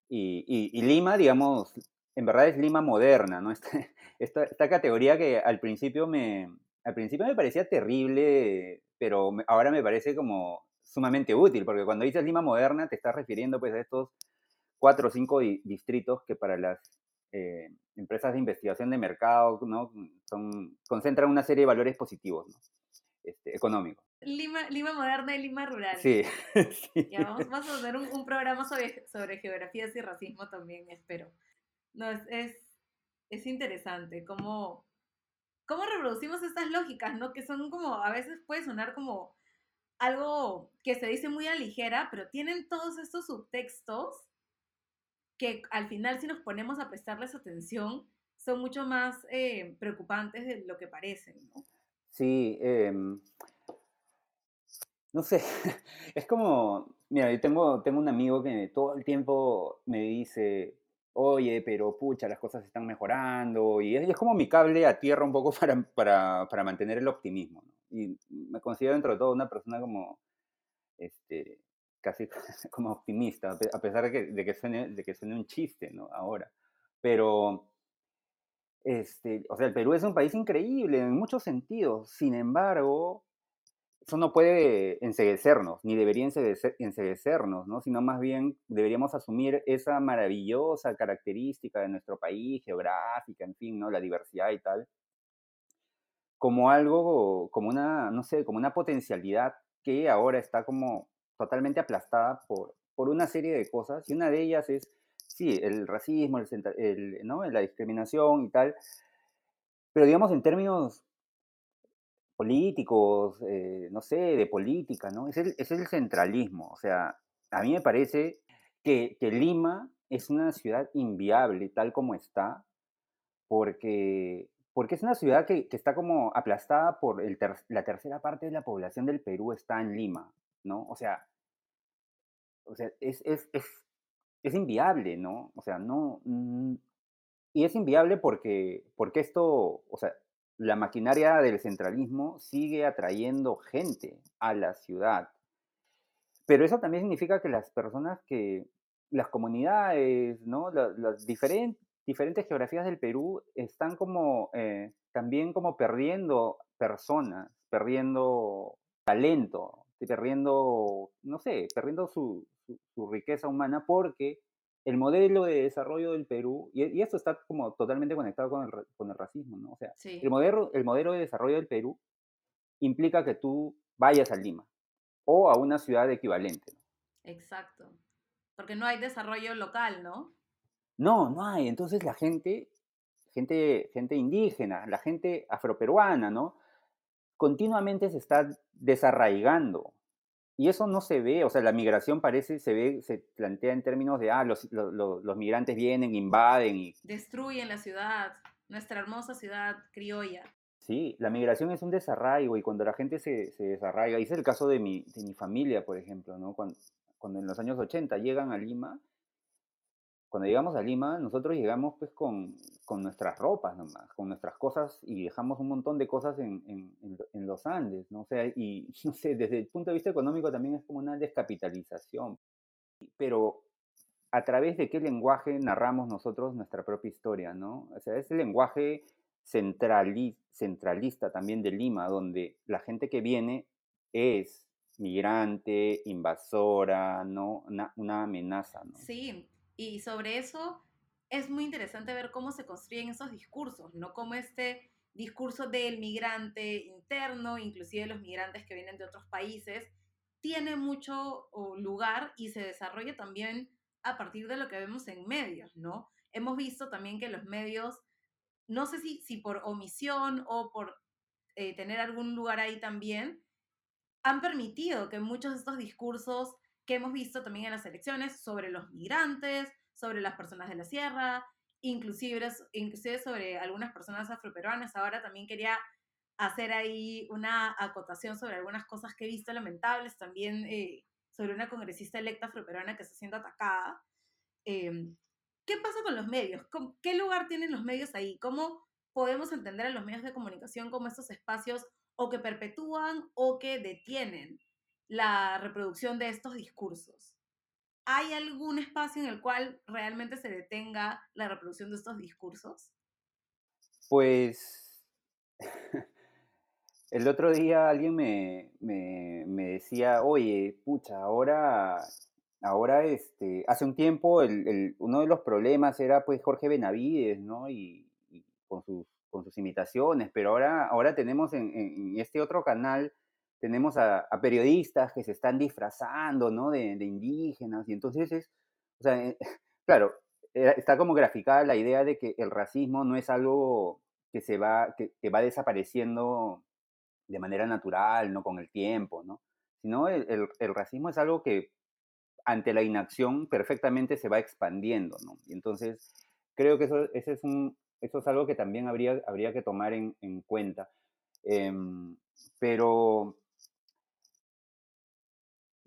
Speaker 2: Y, y- y Lima, digamos, en verdad es Lima moderna, ¿no? Esta, esta, esta categoría que al principio me, al principio me parecía terrible, pero ahora me parece como sumamente útil, porque cuando dices Lima moderna te estás refiriendo pues a estos cuatro o cinco di- distritos que para las eh, empresas de investigación de mercado, ¿no? Son, concentran una serie de valores positivos, ¿no? Este, económicos.
Speaker 1: Lima, Lima moderna y Lima rural.
Speaker 2: Sí, sí.
Speaker 1: Ya vamos, vamos a hacer un, un programa sobre, sobre geografías y racismo también, espero. No, es, es, es interesante cómo, cómo reproducimos estas lógicas, ¿no? Que son como, a veces puede sonar como algo que se dice muy a ligera, pero tienen todos estos subtextos que al final si nos ponemos a prestarles atención son mucho más eh, preocupantes de lo que parecen, ¿no?
Speaker 2: Sí, em, no sé, es como, mira, yo tengo, tengo un amigo que todo el tiempo me dice, oye, pero pucha, las cosas están mejorando, y es, y es como mi cable a tierra un poco para, para, para mantener el optimismo, ¿no? Y me considero dentro de todo una persona como, este, casi como optimista, a pe- a pesar de que, de que suene, de que suene un chiste, ¿no? Ahora. Pero, este, o sea, el Perú es un país increíble en muchos sentidos. Sin embargo, eso no puede enseguecernos, ni debería enseguecernos, ¿no? Sino más bien deberíamos asumir esa maravillosa característica de nuestro país, geográfica, en fin, ¿no? La diversidad y tal, como algo, como una, no sé, como una potencialidad que ahora está como totalmente aplastada por, por una serie de cosas, y una de ellas es, sí, el racismo, el, ¿no? la discriminación y tal, pero digamos en términos políticos, eh, no sé, de política, ¿no? Es el, es el, centralismo, o sea, a mí me parece que, que Lima es una ciudad inviable tal como está, porque porque es una ciudad que, que está como aplastada por el la tercera parte de la población del Perú está en Lima, ¿no? O sea, o sea es, es, es, es inviable, ¿no? O sea, no... Mm, y es inviable porque, porque esto, o sea, la maquinaria del centralismo sigue atrayendo gente a la ciudad. Pero eso también significa que las personas que, las comunidades, ¿no? Las, las diferentes diferentes geografías del Perú están como eh, también como perdiendo personas, perdiendo talento, perdiendo, no sé, perdiendo su, riqueza humana porque el modelo de desarrollo del Perú, y, esto está como totalmente conectado con el, con el racismo, ¿no? O sea, el, modelo, el modelo de desarrollo del Perú implica que tú vayas a Lima o a una ciudad equivalente.
Speaker 1: Exacto. Porque no hay desarrollo local, ¿no?
Speaker 2: No, no hay. Entonces la gente, gente, gente indígena, la gente afroperuana, ¿no? Continuamente se está desarraigando. Y eso no se ve, o sea, la migración parece, se ve, se plantea en términos de, ah, los, los, migrantes vienen, invaden y...
Speaker 1: Destruyen la ciudad, nuestra hermosa ciudad criolla.
Speaker 2: Sí, la migración es un desarraigo y cuando la gente se, se desarraiga, es el caso de mi, de mi familia, por ejemplo, ¿no? Cuando, cuando en los años 80 llegan a Lima, cuando llegamos a Lima, nosotros llegamos pues con, con, nuestras ropas nomás, con nuestras cosas y dejamos un montón de cosas en, en, en, los Andes, ¿no? O sea, y no sé, desde el punto de vista económico también es como una descapitalización. Pero a través de qué lenguaje narramos nosotros nuestra propia historia, ¿no? O sea, ese lenguaje centralista también de Lima, donde la gente que viene es migrante, invasora, ¿no? Una, una amenaza, ¿no?
Speaker 1: Sí, y sobre eso es muy interesante ver cómo se construyen esos discursos, ¿no? Como este discurso del migrante interno, inclusive los migrantes que vienen de otros países, tiene mucho lugar y se desarrolla también a partir de lo que vemos en medios, ¿no? Hemos visto también que los medios, no sé si, si por omisión o por eh, tener algún lugar ahí también, han permitido que muchos de estos discursos que hemos visto también en las elecciones sobre los migrantes, sobre las personas de la sierra, inclusive, inclusive sobre algunas personas afroperuanas. Ahora también quería hacer ahí una acotación sobre algunas cosas que he visto lamentables, también eh, sobre una congresista electa afroperuana que está siendo atacada. Em, ¿Qué pasa con los medios? ¿Qué lugar tienen los medios ahí? ¿Cómo podemos entender a los medios de comunicación como estos espacios o que perpetúan o que detienen la reproducción de estos discursos. ¿Hay algún espacio en el cual realmente se detenga la reproducción de estos discursos?
Speaker 2: Pues el otro día alguien me, me, decía, oye, pucha, ahora, ahora este, hace un tiempo el, uno de los problemas era pues Jorge Benavides, ¿no? Y, con, sus, con sus imitaciones, pero ahora, ahora tenemos en este otro canal tenemos a, periodistas que se están disfrazando, ¿no? De, indígenas, y entonces es, o sea, eh, claro, eh, está como graficada la idea de que el racismo no es algo que se va, que, va desapareciendo de manera natural, ¿no? Con el tiempo, ¿no? Sino el, racismo es algo que ante la inacción perfectamente se va expandiendo, ¿no? Y entonces creo que eso, ese es, un, eso es algo que también habría, habría que tomar en, cuenta. Em, pero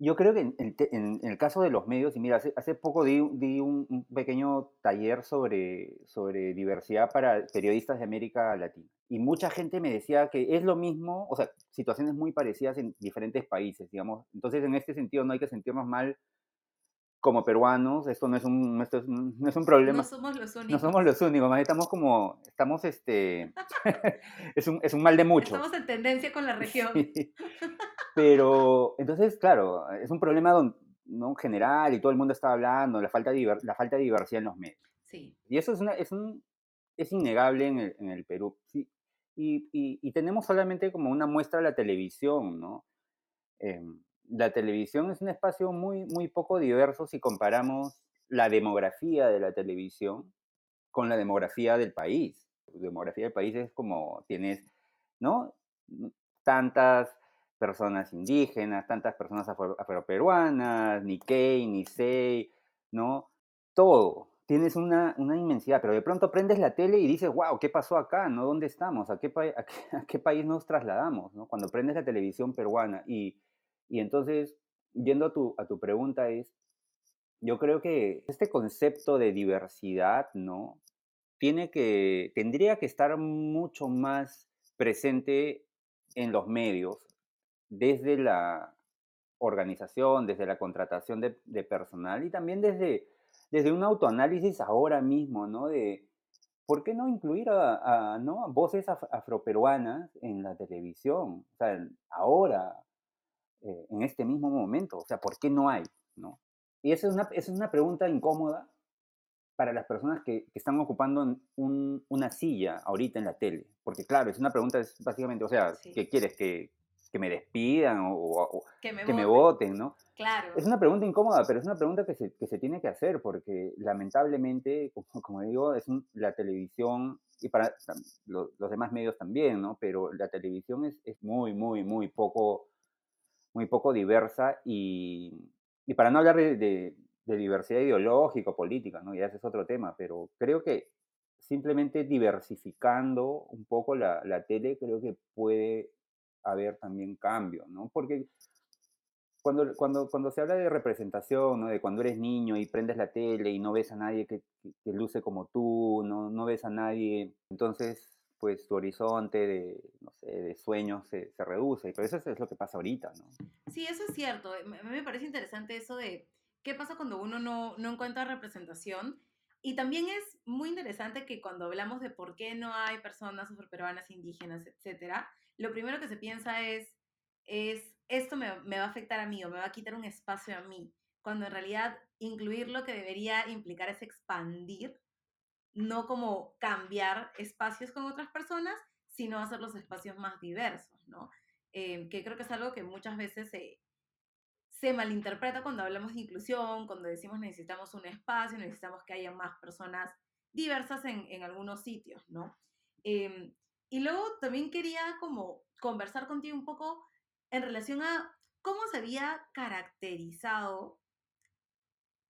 Speaker 2: yo creo que en, el caso de los medios, y mira, hace, poco di, un, pequeño taller sobre, sobre diversidad para periodistas de América Latina. Y mucha gente me decía que es lo mismo, o sea, situaciones muy parecidas en diferentes países, digamos. Entonces, en este sentido, no hay que sentirnos mal como peruanos, esto no es un, esto es no es un
Speaker 1: No
Speaker 2: problema,
Speaker 1: somos los
Speaker 2: no
Speaker 1: únicos.
Speaker 2: somos los únicos, más estamos como, estamos, este, es un, es un mal de muchos.
Speaker 1: Estamos en tendencia con la región.
Speaker 2: Sí. Pero, entonces, claro, es un problema don- ¿no? general y todo el mundo está hablando, la falta de, la falta de diversidad en los medios.
Speaker 1: Sí,
Speaker 2: Y eso es, una, es, un, es innegable en el, en el Perú. Sí. Y, y- y tenemos solamente como una muestra de la televisión, ¿no? Em, la televisión es un espacio muy, muy poco diverso si comparamos la demografía de la televisión con la demografía del país. La demografía del país es como tienes, ¿no? Mm, Tantas personas indígenas, tantas personas afro- afroperuanas, Nikkei, Nisei, ¿no? Todo. Tienes una, una inmensidad, pero de pronto prendes la tele y dices, wow, ¿qué pasó acá? ¿No? ¿Dónde estamos? ¿A qué, a qué país nos trasladamos? ¿no? Cuando prendes la televisión peruana. Y, y entonces, yendo a tu, a tu pregunta es, yo creo que este concepto de diversidad, ¿no? Tiene que, tendría que estar mucho más presente en los medios, desde la organización, desde la contratación de, personal y también desde, desde un autoanálisis ahora mismo, ¿no? De por qué no incluir a, ¿no? voces af- afroperuanas en la televisión, o sea, ahora, eh, en este mismo momento, o sea, ¿por qué no hay? ¿no? Y esa es una, esa es una pregunta incómoda para las personas que, que están ocupando un- una silla ahorita en la tele. Porque claro, es una pregunta, es básicamente, o sea,
Speaker 1: Sí.
Speaker 2: ¿qué quieres? ¿Que, que me despidan o, o-
Speaker 1: que me
Speaker 2: que me
Speaker 1: voten.
Speaker 2: voten? ¿no?
Speaker 1: Claro.
Speaker 2: Es una pregunta incómoda, pero es una pregunta que se, que se tiene que hacer porque lamentablemente, como, como digo, es un- la televisión y para tam- lo- los demás medios también, ¿no? Pero la televisión es, es muy, muy, muy poco, muy poco diversa y, y para no hablar de, de- diversidad ideológica o política, ¿no? Ya ese es otro tema, pero creo que simplemente diversificando un poco la, la tele, creo que puede haber también cambio, ¿no? Porque cuando, cuando, cuando se habla de representación, ¿no? de cuando eres niño y prendes la tele y no ves a nadie que, que- que luce como tú, no, no ves a nadie, entonces pues tu horizonte de, no sé, de sueños se, se reduce. Pero eso es, es lo que pasa ahorita, ¿no?
Speaker 1: Sí, eso es cierto. A mí me parece interesante eso de qué pasa cuando uno no, no encuentra representación. Y también es muy interesante que cuando hablamos de por qué no hay personas afroperuanas, indígenas, etcétera, lo primero que se piensa es, es esto me, me va a afectar a mí o me va a quitar un espacio a mí, cuando en realidad incluir lo que debería implicar es expandir, no como cambiar espacios con otras personas, sino hacer los espacios más diversos, ¿no? Eh, que creo que es algo que muchas veces se, malinterpreta cuando hablamos de inclusión, cuando decimos necesitamos un espacio, necesitamos que haya más personas diversas en, en algunos sitios, ¿no? Eh, y luego también quería como conversar contigo un poco en relación a cómo se había caracterizado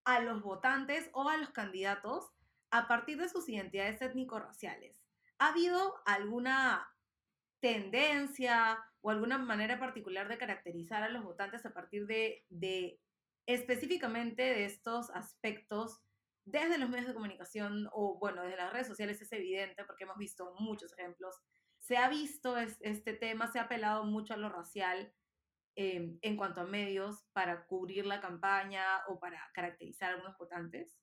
Speaker 1: a los votantes o a los candidatos a partir de sus identidades étnico-raciales. ¿Ha habido alguna tendencia o alguna manera particular de caracterizar a los votantes a partir de, específicamente de estos aspectos desde los medios de comunicación o, bueno, desde las redes sociales es evidente porque hemos visto muchos ejemplos. Se ha visto es, este tema, se ha apelado mucho a lo racial eh, en cuanto a medios para cubrir la campaña o para caracterizar a algunos votantes.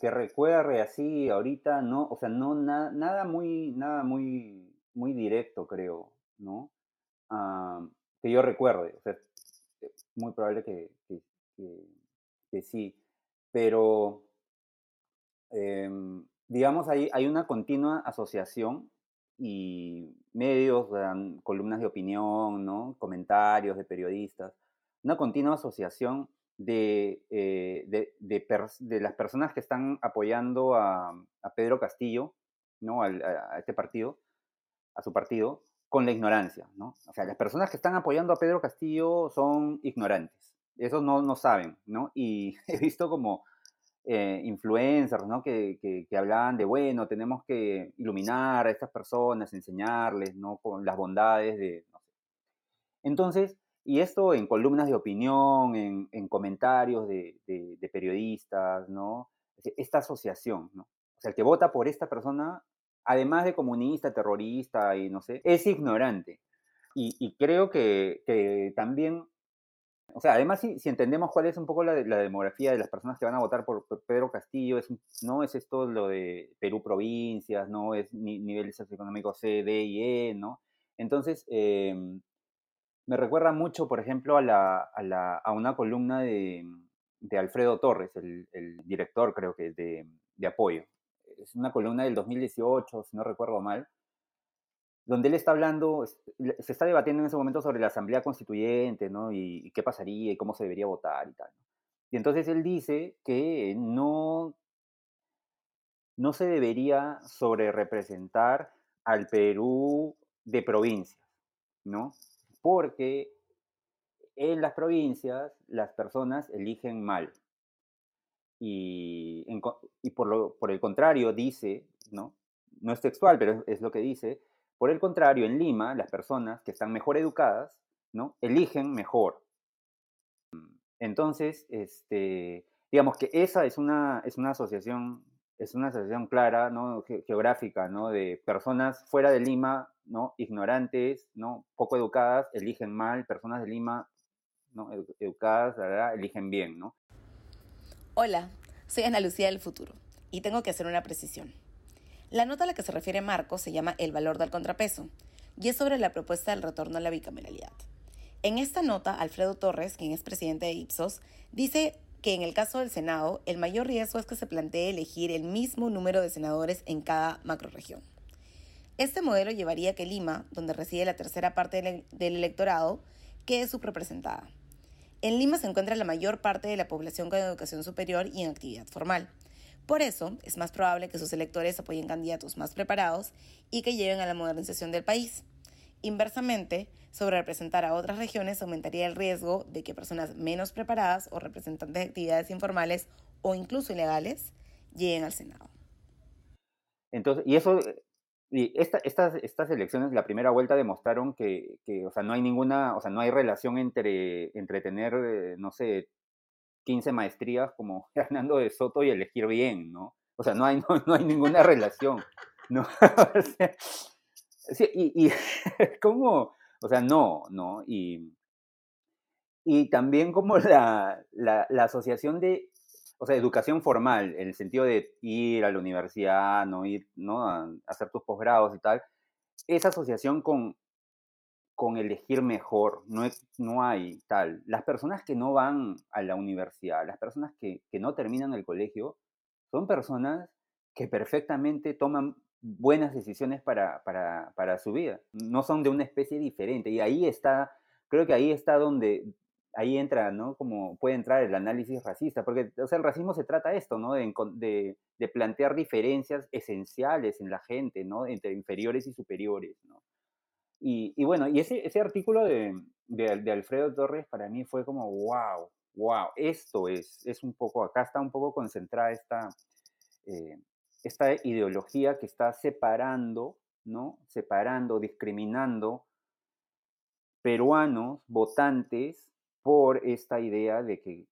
Speaker 2: Que recuerde así ahorita, no, o sea, no, na- nada muy, nada muy, muy directo, creo, ¿no? Ah, que yo recuerde, o sea, es muy probable que, que, sí, pero em, digamos, hay, hay una continua asociación y medios, columnas de opinión, ¿no? comentarios de periodistas, una continua asociación de, eh, de, de de las personas que están apoyando a, Pedro Castillo, ¿no? A, este partido, a su partido, con la ignorancia. ¿no? O sea, las personas que están apoyando a Pedro Castillo son ignorantes, esos no, no saben, ¿no? Y he visto como eh, influencers, ¿no? Que, que, hablaban de, bueno, tenemos que iluminar a estas personas, enseñarles, ¿no? Con las bondades de... Entonces, y esto en columnas de opinión, en, en comentarios de, de- de periodistas, ¿no? Es- Esta asociación, ¿no? O sea, el que vota por esta persona, además de comunista, terrorista y no sé, es ignorante. Y, y creo que, que también O sea, además, si, si entendemos cuál es un poco la, la, demografía de las personas que van a votar por Pedro Castillo, es, no es esto lo de Perú provincias, no es ni, niveles socioeconómicos C, D y E, ¿no? Entonces, eh, me recuerda mucho, por ejemplo, a, la, a, la, una columna de, Alfredo Torres, el, director, creo que, de, de Apoyo. Es una columna del 2018, si no recuerdo mal, donde él está hablando, se está debatiendo en ese momento sobre la Asamblea Constituyente, ¿no? Y, y qué pasaría y cómo se debería votar y tal. Y entonces él dice que no, no se debería sobre representar al Perú de provincias, ¿no? Porque en las provincias las personas eligen mal. Y, por, el contrario dice, ¿no? No es textual, pero es, es lo que dice, por el contrario, en Lima, las personas que están mejor educadas, ¿no? Eligen mejor. Entonces, este, digamos que esa es una, es una asociación, es una asociación clara, ¿no? geográfica, ¿no? De personas fuera de Lima, ¿no? Ignorantes, ¿no? Poco educadas, eligen mal, personas de Lima, ¿no? Educadas, ¿verdad? eligen bien, ¿no?
Speaker 3: Hola, soy Ana Lucía del Futuro y tengo que hacer una precisión. La nota a la que se refiere Marco se llama El valor del contrapeso y es sobre la propuesta del retorno a la bicameralidad. En esta nota, Alfredo Torres, quien es presidente de Ipsos, dice que en el caso del Senado, el mayor riesgo es que se plantee elegir el mismo número de senadores en cada macroregión. Este modelo llevaría a que Lima, donde reside la tercera parte del electorado, quede subrepresentada. En Lima se encuentra la mayor parte de la población con educación superior y en actividad formal. Por eso, es más probable que sus electores apoyen candidatos más preparados y que lleven a la modernización del país. Inversamente, sobre representar a otras regiones aumentaría el riesgo de que personas menos preparadas o representantes de actividades informales o incluso ilegales lleguen al Senado.
Speaker 2: Entonces, y eso, y esta, estas, estas elecciones, la primera vuelta demostraron que, que, o sea, no hay ninguna, o sea, no hay relación entre, entre tener, eh, no sé, 15 maestrías como Hernando de Soto y elegir bien, ¿no? O sea, no hay, no, no hay ninguna relación, ¿no? sí, y, y ¿cómo? O sea, no, ¿no? Y, y también como la, la, la, asociación de, o sea, educación formal, el sentido de ir a la universidad, ¿no? Ir, ¿no? A hacer tus posgrados y tal, esa asociación con, con elegir mejor, no, no hay tal. Las personas que no van a la universidad, las personas que, que no terminan el colegio, son personas que perfectamente toman buenas decisiones para, para, para, su vida. No son de una especie diferente. Y ahí está, creo que ahí está donde, ahí entra, ¿no? Como puede entrar el análisis racista, porque, o sea, el racismo se trata de esto, ¿no? De, de, plantear diferencias esenciales en la gente, ¿no? Entre inferiores y superiores, ¿no? Y, y, bueno, y ese, ese artículo de, de, de, Alfredo Torres para mí fue como, wow, wow, esto es, es un poco, acá está un poco concentrada esta, eh, esta ideología que está separando, ¿no? Separando, discriminando peruanos, votantes, por esta idea de que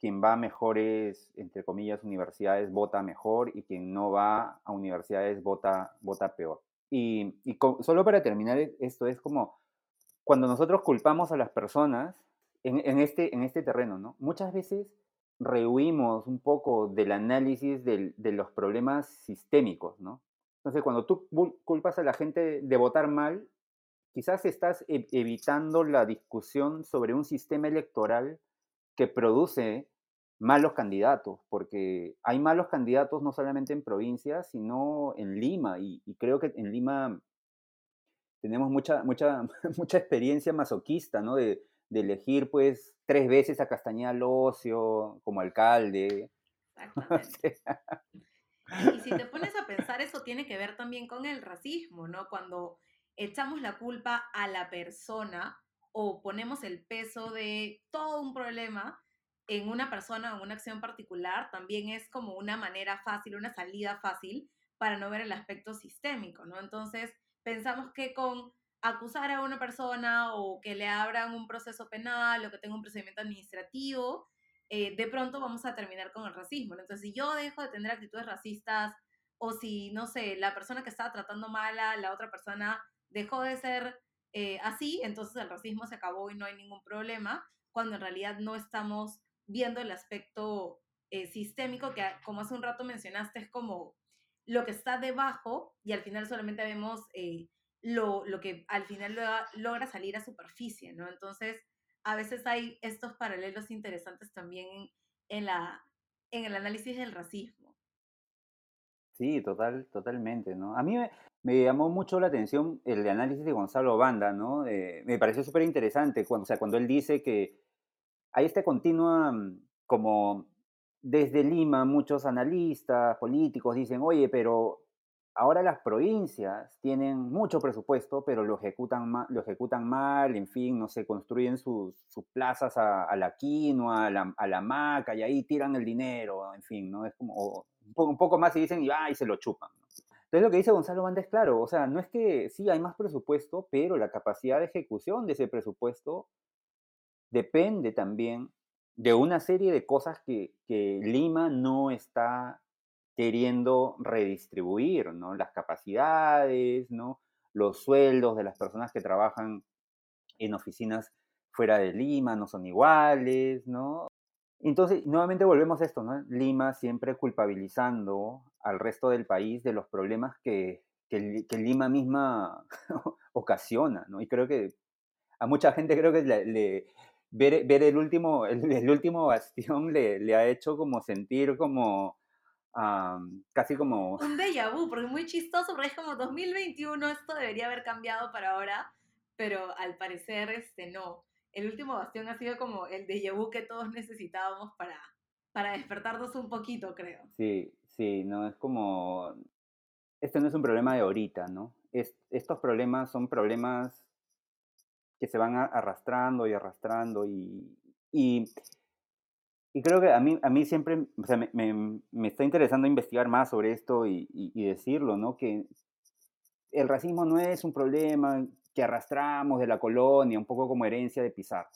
Speaker 2: quien va a mejores, entre comillas, universidades vota mejor y quien no va a universidades vota, vota peor. Y, solo para terminar e, esto, es como cuando nosotros culpamos a las personas en, en, este, en este terreno, ¿no? Muchas veces rehuimos un poco del análisis del, de los problemas sistémicos, ¿no? Entonces, cuando tú culpas a la gente de votar mal, quizás estás evitando la discusión sobre un sistema electoral que produce malos candidatos, porque hay malos candidatos no solamente en provincias, sino en Lima, y, y creo que en Lima tenemos mucha, mucha, mucha experiencia masoquista, ¿no? De, de, elegir, pues, tres veces a Castañeda Locio como alcalde.
Speaker 1: Exactamente. y si te pones a pensar, eso tiene que ver también con el racismo, ¿no? Cuando echamos la culpa a la persona o ponemos el peso de todo un problema en una persona o en una acción particular también es como una manera fácil, una salida fácil para no ver el aspecto sistémico, ¿no? Entonces, pensamos que con acusar a una persona o que le abran un proceso penal o que tenga un procedimiento administrativo, eh, de pronto vamos a terminar con el racismo. ¿no? Entonces, si yo dejo de tener actitudes racistas o si, no sé, la persona que estaba tratando mal a la otra persona dejó de ser eh, así, entonces el racismo se acabó y no hay ningún problema cuando en realidad no estamos viendo el aspecto eh, sistémico que, como hace un rato mencionaste, es como lo que está debajo y al final solamente vemos eh, lo, lo, que al final logra salir a superficie, ¿no? Entonces, a veces hay estos paralelos interesantes también en, la, en el análisis del racismo.
Speaker 2: Sí, total, totalmente, ¿no? A mí me, llamó mucho la atención el análisis de Gonzalo Banda, ¿no? me pareció súper interesante, cuando, o sea, cuando él dice que hay esta continua, mm, como desde Lima, muchos analistas políticos dicen, oye, pero ahora las provincias tienen mucho presupuesto, pero lo ejecutan, mal, lo ejecutan mal, en fin, no sé, construyen sus, plazas a, la quinoa, a la, a maca, y ahí tiran el dinero, en fin, ¿no? Es como un poco más y dicen, y, y se lo chupan. Entonces lo que dice Gonzalo Banda claro, o sea, no es que sí hay más presupuesto, pero la capacidad de ejecución de ese presupuesto depende también de una serie de cosas que, que Lima no está queriendo redistribuir, ¿no? Las capacidades, ¿no? Los sueldos de las personas que trabajan en oficinas fuera de Lima no son iguales, ¿no? Entonces, nuevamente volvemos a esto, ¿no? Lima siempre culpabilizando al resto del país de los problemas que, que, Lima misma ocasiona, ¿no? Y creo que a mucha gente creo que le, ver, ver, el, último, el, último bastión le, le, ha hecho como sentir como casi como...
Speaker 1: Un déjà vu, porque es muy chistoso, porque es como 2021, esto debería haber cambiado para ahora, pero al parecer este, no. El último bastión ha sido como el déjà vu que todos necesitábamos para, para despertarnos un poquito, creo.
Speaker 2: Sí, sí, no, es como... Este no es un problema de ahorita, ¿no? Es, estos problemas son problemas que se van arrastrando y arrastrando y, y y creo que a mí, a mí siempre, o sea, me, me, está interesando investigar más sobre esto y, y, decirlo, ¿no? Que el racismo no es un problema que arrastramos de la colonia, un poco como herencia de Pizarro.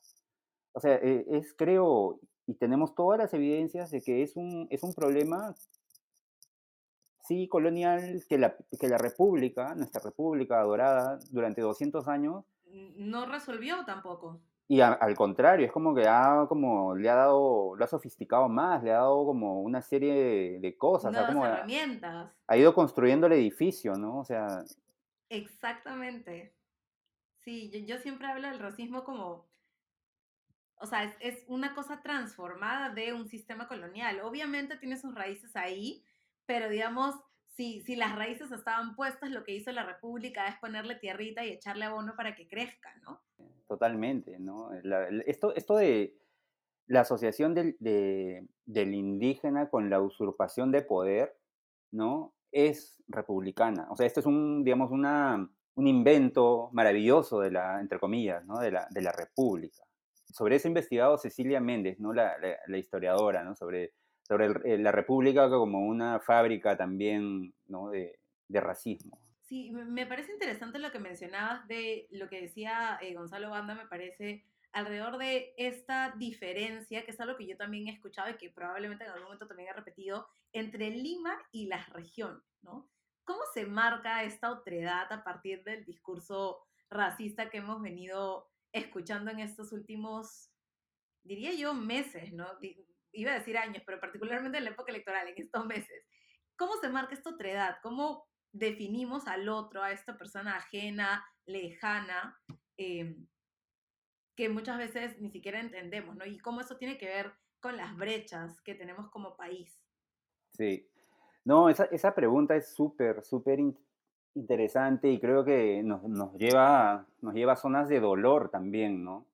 Speaker 2: O sea, e, es, creo, y tenemos todas las evidencias de que es un, es un problema, sí, colonial, que la, que la República, nuestra República adorada, durante 200 años...
Speaker 1: No resolvió tampoco.
Speaker 2: Y al contrario, es como que ha, como, le ha dado, lo ha sofisticado más, le ha dado como una serie de, cosas.
Speaker 1: Nuevas
Speaker 2: como
Speaker 1: herramientas.
Speaker 2: Ha, ido construyendo el edificio, ¿no? O sea...
Speaker 1: Exactamente. Sí, yo, yo siempre hablo del racismo como, o sea, es, es, una cosa transformada de un sistema colonial. Obviamente tiene sus raíces ahí, pero digamos, si, si las raíces estaban puestas, lo que hizo la República es ponerle tierrita y echarle abono para que crezca, ¿no?
Speaker 2: Totalmente, ¿no? esto, esto de la asociación del, del, indígena con la usurpación de poder, ¿no? Es republicana. O sea, esto es un, digamos, una, un invento maravilloso de la, entre comillas, ¿no? De la, de la República. Sobre eso ha investigado Cecilia Méndez, ¿no? La, la, historiadora, ¿no? Sobre, sobre la República como una fábrica también, de racismo.
Speaker 1: Sí, me parece interesante lo que mencionabas de lo que decía eh, Gonzalo Banda, me parece alrededor de esta diferencia, que es algo que yo también he escuchado y que probablemente en algún momento también he repetido, entre Lima y las regiones, ¿no? ¿Cómo se marca esta otredad a partir del discurso racista que hemos venido escuchando en estos últimos, diría yo, meses, ¿no? Iba a decir años, pero particularmente en la época electoral, en estos meses. ¿Cómo se marca esta otredad? ¿Cómo definimos al otro, a esta persona ajena, lejana, em, que muchas veces ni siquiera entendemos, ¿no? Y cómo eso tiene que ver con las brechas que tenemos como país.
Speaker 2: Sí. No, esa, esa pregunta es súper, súper interesante y creo que nos, nos, lleva, nos lleva a zonas de dolor también, ¿no?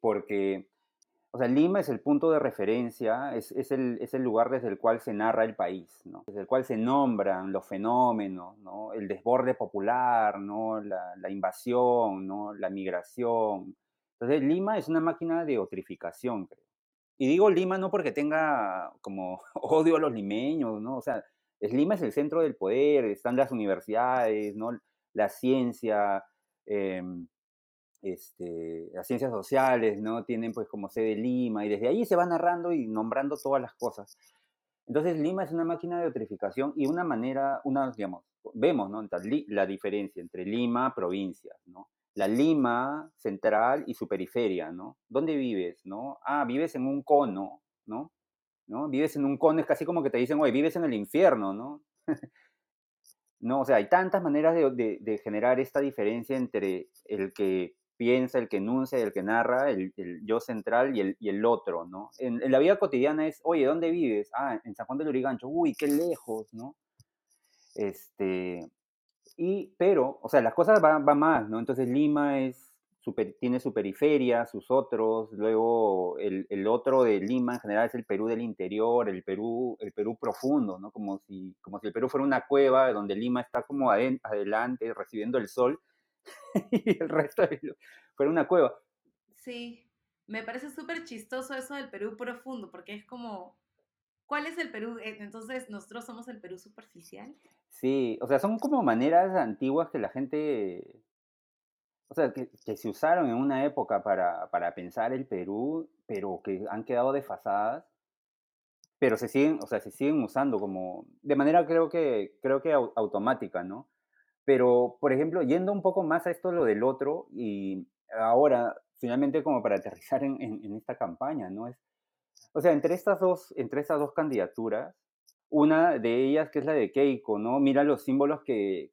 Speaker 2: Porque o sea, Lima es el punto de referencia, es, el, es, el, lugar desde el cual se narra el país, ¿no? desde el cual se nombran los fenómenos, ¿no? el desborde popular, ¿no? la, invasión, ¿no? la migración. Entonces, Lima es una máquina de otrificación, creo. Y digo Lima no porque tenga como odio a los limeños, ¿no? O sea, es, Lima es el centro del poder, están las universidades, ¿no? La ciencia, eh, este, las ciencias sociales, ¿no? Tienen pues como sede Lima y desde ahí se va narrando y nombrando todas las cosas. Entonces Lima es una máquina de eutrificación y una manera, una, digamos, vemos, ¿no? La diferencia entre Lima, provincias, ¿no? la Lima central y su periferia, ¿no? ¿Dónde vives, no? Ah, vives en un cono, ¿no? ¿No? Vives en un cono, es casi como que te dicen, oye, vives en el infierno, ¿no? no, o sea, hay tantas maneras de, generar esta diferencia entre el que piensa, el que enuncia, el que narra, el, yo central y el, otro, ¿no? En, la vida cotidiana es, oye, ¿dónde vives? Ah, en San Juan del Urigancho, uy, qué lejos, ¿no? Este, y, pero, o sea, las cosas van va más, ¿no? Entonces Lima es, tiene su periferia, sus otros, luego el, el, otro de Lima en general es el Perú del interior, el Perú, el Perú profundo, ¿no? Como si, como si el Perú fuera una cueva donde Lima está como adelante recibiendo el sol y el resto fuera una cueva.
Speaker 1: Sí, me parece súper chistoso eso del Perú profundo, porque es como, ¿Cuál es el Perú? Eh, entonces, ¿nosotros somos el Perú superficial?
Speaker 2: Sí, o sea, son como maneras antiguas que la gente, o sea, que, se usaron en una época para, para, pensar el Perú, pero que han quedado desfasadas, pero se siguen, o sea, se siguen usando como, de manera creo que, creo que automática, ¿no? Pero, por ejemplo, yendo un poco más a esto, lo del otro, y ahora, finalmente como para aterrizar en, en, en esta campaña, ¿no? Es, o sea, entre estas dos, entre estas dos candidaturas, una de ellas que es la de Keiko, ¿no? Mira los símbolos que,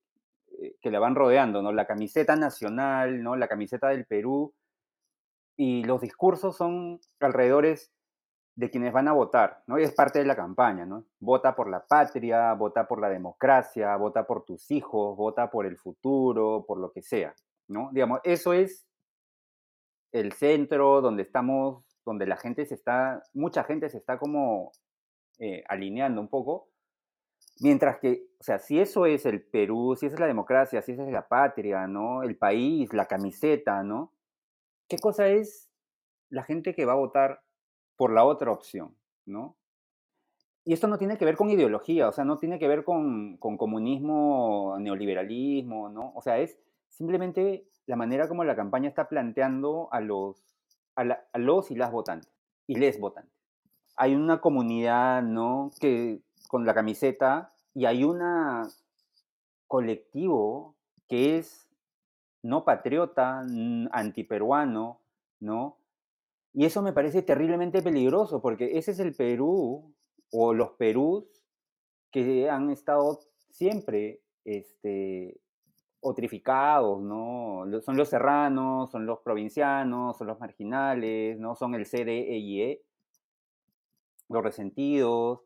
Speaker 2: eh, que la van rodeando, ¿no? La camiseta nacional, ¿no? La camiseta del Perú. Y los discursos son alrededores de quienes van a votar, ¿no? Y es parte de la campaña, ¿no? Vota por la patria, vota por la democracia, vota por tus hijos, vota por el futuro, por lo que sea, ¿no? Digamos, eso es el centro donde estamos donde la gente se está, mucha gente se está como eh, alineando un poco, mientras que, o sea, si eso es el Perú, si esa es la democracia, si esa es la patria, ¿no? El país, la camiseta, ¿no? ¿Qué cosa es la gente que va a votar por la otra opción, ¿no? Y esto no tiene que ver con ideología, o sea, no tiene que ver con, con comunismo, neoliberalismo, ¿no? O sea, es simplemente la manera como la campaña está planteando a los a, los y las votantes y les votantes. Hay una comunidad, ¿no? Que con la camiseta y hay un colectivo que es no patriota, antiperuano, ¿no? Y eso me parece terriblemente peligroso porque ese es el Perú o los Perús que han estado siempre este, otrificados, ¿no? Son los serranos, son los provincianos, son los marginales, ¿no? Son el CDE los resentidos.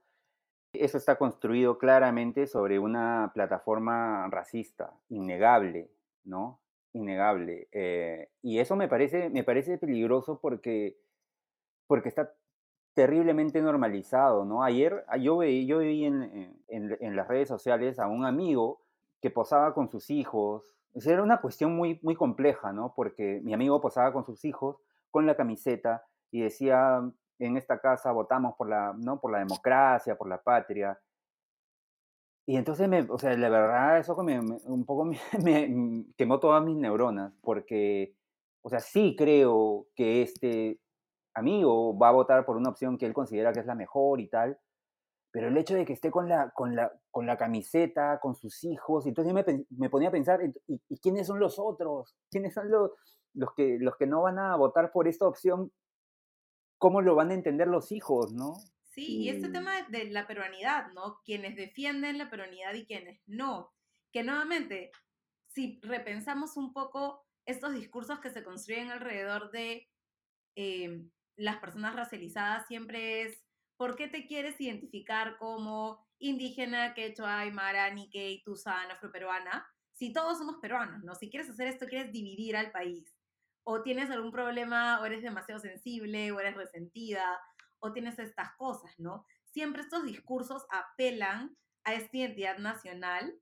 Speaker 2: Eso está construido claramente sobre una plataforma racista, innegable, ¿no? Innegable. Eh, y eso me parece, me parece peligroso porque, porque está terriblemente normalizado, ¿no? Ayer yo vi, yo vi en, en las redes sociales a un amigo que posaba con sus hijos. era una cuestión muy, muy compleja, ¿no? Porque mi amigo posaba con sus hijos con la camiseta y decía, en esta casa votamos por la, ¿no? por la democracia, por la patria. Y entonces, me, o sea, la verdad, eso me, un poco me, me, quemó todas mis neuronas, porque, o sea, sí creo que este amigo va a votar por una opción que él considera que es la mejor y tal, pero el hecho de que esté con la, con la, con la camiseta, con sus hijos, entonces me, me ponía a pensar, ¿y, ¿y, quiénes son los otros? ¿Quiénes son los, los, que, los que no van a votar por esta opción? ¿Cómo lo van a entender los hijos, no?
Speaker 1: Sí, y este tema de la peruanidad, ¿no? Quienes defienden la peruanidad y quienes no. Que nuevamente, si repensamos un poco estos discursos que se construyen alrededor de eh, las personas racializadas, siempre es ¿por qué te quieres identificar como indígena, quechua, aymara, nikkei, tusan, afroperuana? Si todos somos peruanos, ¿no? Si quieres hacer esto, quieres dividir al país. O tienes algún problema, o eres demasiado sensible, o eres resentida, o tienes estas cosas, ¿no? Siempre estos discursos apelan a esta identidad nacional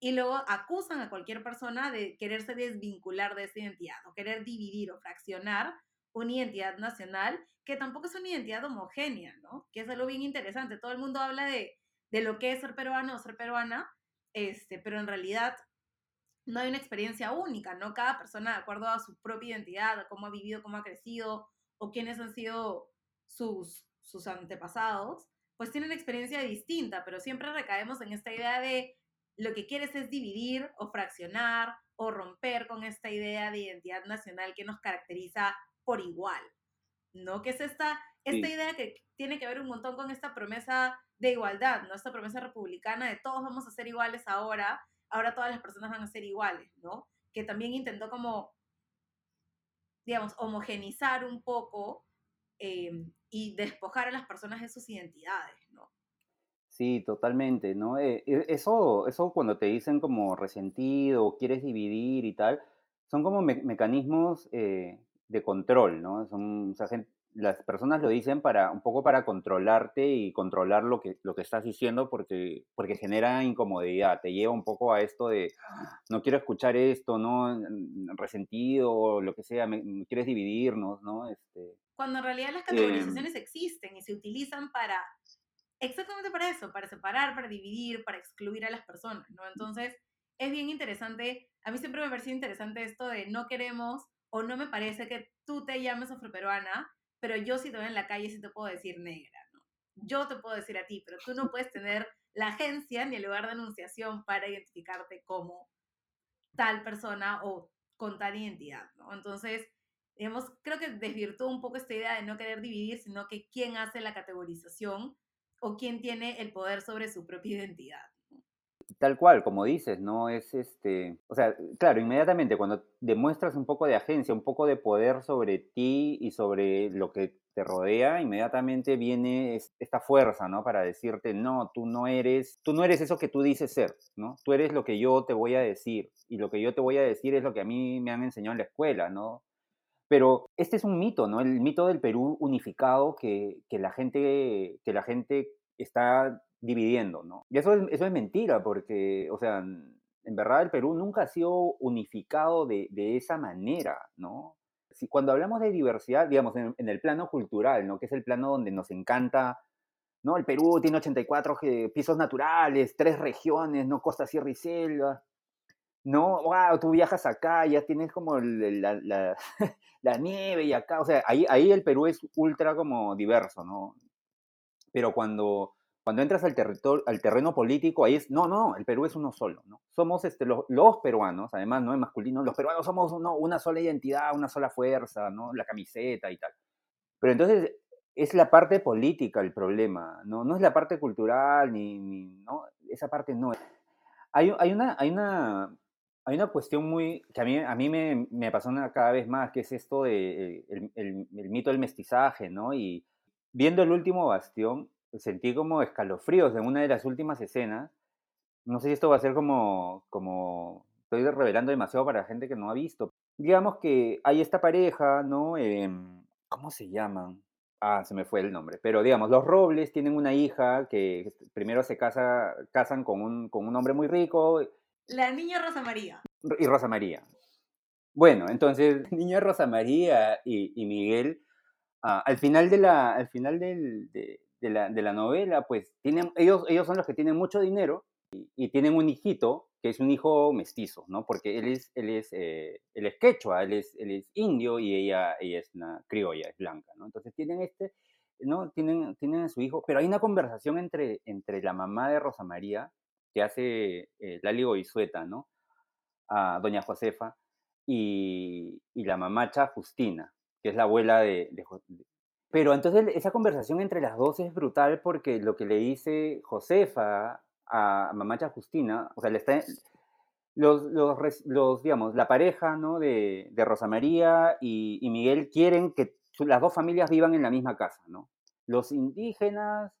Speaker 1: y luego acusan a cualquier persona de quererse desvincular de esa identidad o querer dividir o fraccionar una identidad nacional que tampoco es una identidad homogénea, ¿no? Que es algo bien interesante. Todo el mundo habla de, de lo que es ser peruano o ser peruana, este, pero en realidad no hay una experiencia única, ¿no? Cada persona, de acuerdo a su propia identidad, cómo ha vivido, cómo ha crecido, o quiénes han sido sus, sus antepasados, pues tienen experiencia distinta, pero siempre recaemos en esta idea de lo que quieres es dividir o fraccionar o romper con esta idea de identidad nacional que nos caracteriza por igual, ¿no? Que es esta, esta idea que tiene que ver un montón con esta promesa de igualdad, ¿no? Esta promesa republicana de todos vamos a ser iguales ahora, ahora todas las personas van a ser iguales, ¿no? Que también intentó como, digamos, homogenizar un poco em, y despojar a las personas de sus identidades, ¿no?
Speaker 2: Sí, totalmente, ¿no? Eh, e, eso, eso cuando te dicen como resentido, quieres dividir y tal, son como mecanismos eh, de control, ¿no? Son, o sea, las personas lo dicen para un poco para controlarte y controlar lo que, lo que estás diciendo porque, porque genera incomodidad, te lleva un poco a esto de no quiero escuchar esto, ¿no? Resentido, lo que sea, quieres dividirnos, ¿no? Este,
Speaker 1: Cuando en realidad las em categorizaciones existen y se utilizan para exactamente para eso, para separar, para dividir, para excluir a las personas, ¿no? Entonces, es bien interesante, a mí siempre me parece interesante esto de no queremos o no me parece que tú te llames afroperuana, pero yo si te veo en la calle sí te puedo decir negra, ¿no? Yo te puedo decir a ti, pero tú no puedes tener la agencia ni el lugar de anunciación para identificarte como tal persona o con tal identidad, ¿no? Entonces, digamos, creo que desvirtúa un poco esta idea de no querer dividir, sino que quién hace la categorización o quién tiene el poder sobre su propia identidad.
Speaker 2: Tal cual, como dices, ¿no? Es este, o sea, claro, inmediatamente cuando demuestras un poco de agencia, un poco de poder sobre ti y sobre lo que te rodea, inmediatamente viene esta fuerza, ¿no? Para decirte, no, tú no eres, tú no eres eso que tú dices ser, ¿no? Tú eres lo que yo te voy a decir y lo que yo te voy a decir es lo que a mí me han enseñado en la escuela, ¿no? Pero este es un mito, ¿no? El mito del Perú unificado que, que la, gente, que la gente está dividiendo, ¿no? Y eso es, eso es mentira, porque, o sea, en verdad el Perú nunca ha sido unificado de, de esa manera, ¿no? Si, cuando hablamos de diversidad, digamos, en, en, el plano cultural, ¿no? Que es el plano donde nos encanta, ¿no? El Perú tiene 84 pisos naturales, tres regiones, ¿no? Costa, Sierra y Selva. No, wow, tú viajas acá, ya tienes como la, la, la, nieve y acá, o sea, ahí, ahí el Perú es ultra como diverso, ¿no? Pero cuando, cuando entras al, territorio, al terreno político, ahí es, no, no, el Perú es uno solo, ¿no? Somos este, los, los peruanos, además no es masculino, los peruanos somos uno, una sola identidad, una sola fuerza, ¿no? La camiseta y tal. Pero entonces es la parte política el problema, ¿no? No es la parte cultural, ni, ni ¿no? Esa parte no. Hay, hay, una, hay una hay una cuestión muy, que a mí, a mí me, me apasiona cada vez más, que es esto de eh, el, el, el, mito del mestizaje, ¿no? Y viendo el último bastión, sentí como escalofríos en una de las últimas escenas. No sé si esto va a ser como, como, estoy revelando demasiado para la gente que no ha visto. Digamos que hay esta pareja, ¿no? Eh, ¿Cómo se llaman? Ah, se me fue el nombre. Pero digamos, los Robles tienen una hija que primero se casa, casan con un, con un hombre muy rico
Speaker 1: la niña Rosa María.
Speaker 2: Y Rosa María. Bueno, entonces, niña Rosa María y, y Miguel, uh, al final, de la, al final del, de, de, la, de, la, novela, pues tienen, ellos, ellos son los que tienen mucho dinero y, tienen un hijito que es un hijo mestizo, ¿no? Porque él es, él es, eh, él es quechua, él es, él es indio y ella, ella es una criolla, es blanca, ¿no? Entonces tienen este, ¿no? Tienen, tienen a su hijo, pero hay una conversación entre, entre la mamá de Rosa María que hace eh, Lali Goizueta, ¿no? A doña Josefa y, y, la mamacha Justina, que es la abuela de, de, Pero entonces esa conversación entre las dos es brutal porque lo que le dice Josefa a mamacha Justina, o sea, le está... Los, los, los, digamos, la pareja ¿no? de, de Rosa María y, y, Miguel quieren que las dos familias vivan en la misma casa, ¿no? Los indígenas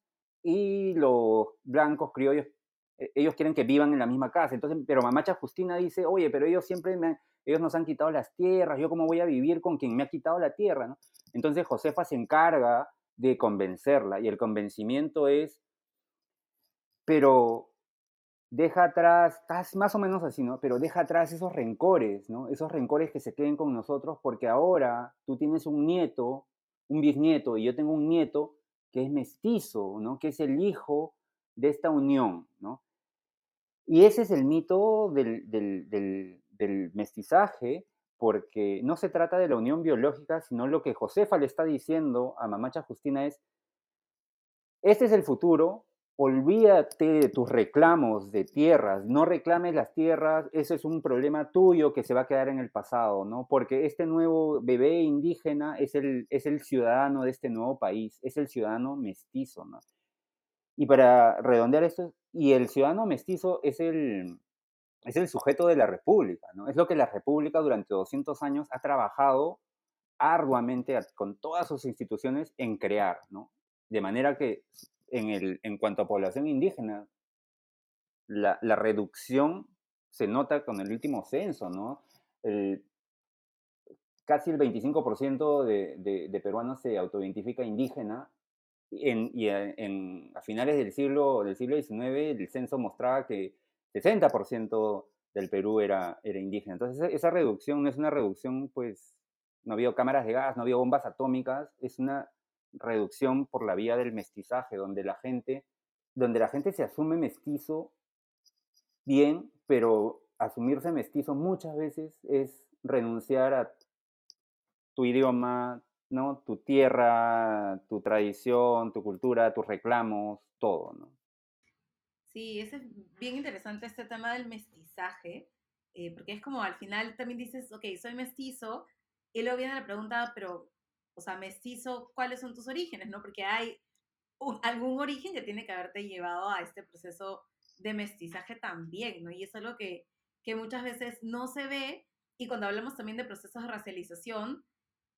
Speaker 2: y los blancos criollos e-, ellos quieren que vivan en la misma casa. Entonces, pero mamacha Justina dice, oye, pero ellos siempre me, ellos nos han quitado las tierras, yo cómo voy a vivir con quien me ha quitado la tierra, ¿no? Entonces Josefa se encarga de convencerla y el convencimiento es, pero deja atrás, más o menos así, ¿no? Pero deja atrás esos rencores, ¿no? Esos rencores que se queden con nosotros porque ahora tú tienes un nieto, un bisnieto, y yo tengo un nieto que es mestizo, ¿no? Que es el hijo de esta unión, ¿no? Y ese es el mito del, mestizaje, porque no se trata de la unión biológica, sino lo que Josefa le está diciendo a Mamacha Justina es, este es el futuro, olvídate de tus reclamos de tierras, no reclames las tierras, ese es un problema tuyo que se va a quedar en el pasado, ¿no? Porque este nuevo bebé indígena es el, es el ciudadano de este nuevo país, es el ciudadano mestizo, ¿no? Y para redondear esto, y el ciudadano mestizo es el, es el sujeto de la República, ¿no? Es lo que la República durante 200 años ha trabajado arduamente con todas sus instituciones en crear, ¿no? De manera que en, el, en cuanto a población indígena, la, la reducción se nota con el último censo, ¿no? Casi el 25% de, de, de, peruanos se autoidentifica indígena en, y en, a finales del siglo, del siglo XIX el censo mostraba que 60% del Perú era, era indígena. Entonces esa reducción no es una reducción, pues, no había cámaras de gas, no había bombas atómicas, es una reducción por la vía del mestizaje, donde la gente, donde la gente se asume mestizo bien, pero asumirse mestizo muchas veces es renunciar a tu idioma, ¿no? Tu tierra, tu tradición, tu cultura, tus reclamos, todo, ¿no?
Speaker 1: Sí, es bien interesante este tema del mestizaje, eh, porque es como al final también dices, ok, soy mestizo, y luego viene la pregunta, pero o sea, mestizo, ¿cuáles son tus orígenes? ¿no? Porque hay algún origen que tiene que haberte llevado a este proceso de mestizaje también, ¿no? Y eso es algo que, que muchas veces no se ve y cuando hablamos también de procesos de racialización,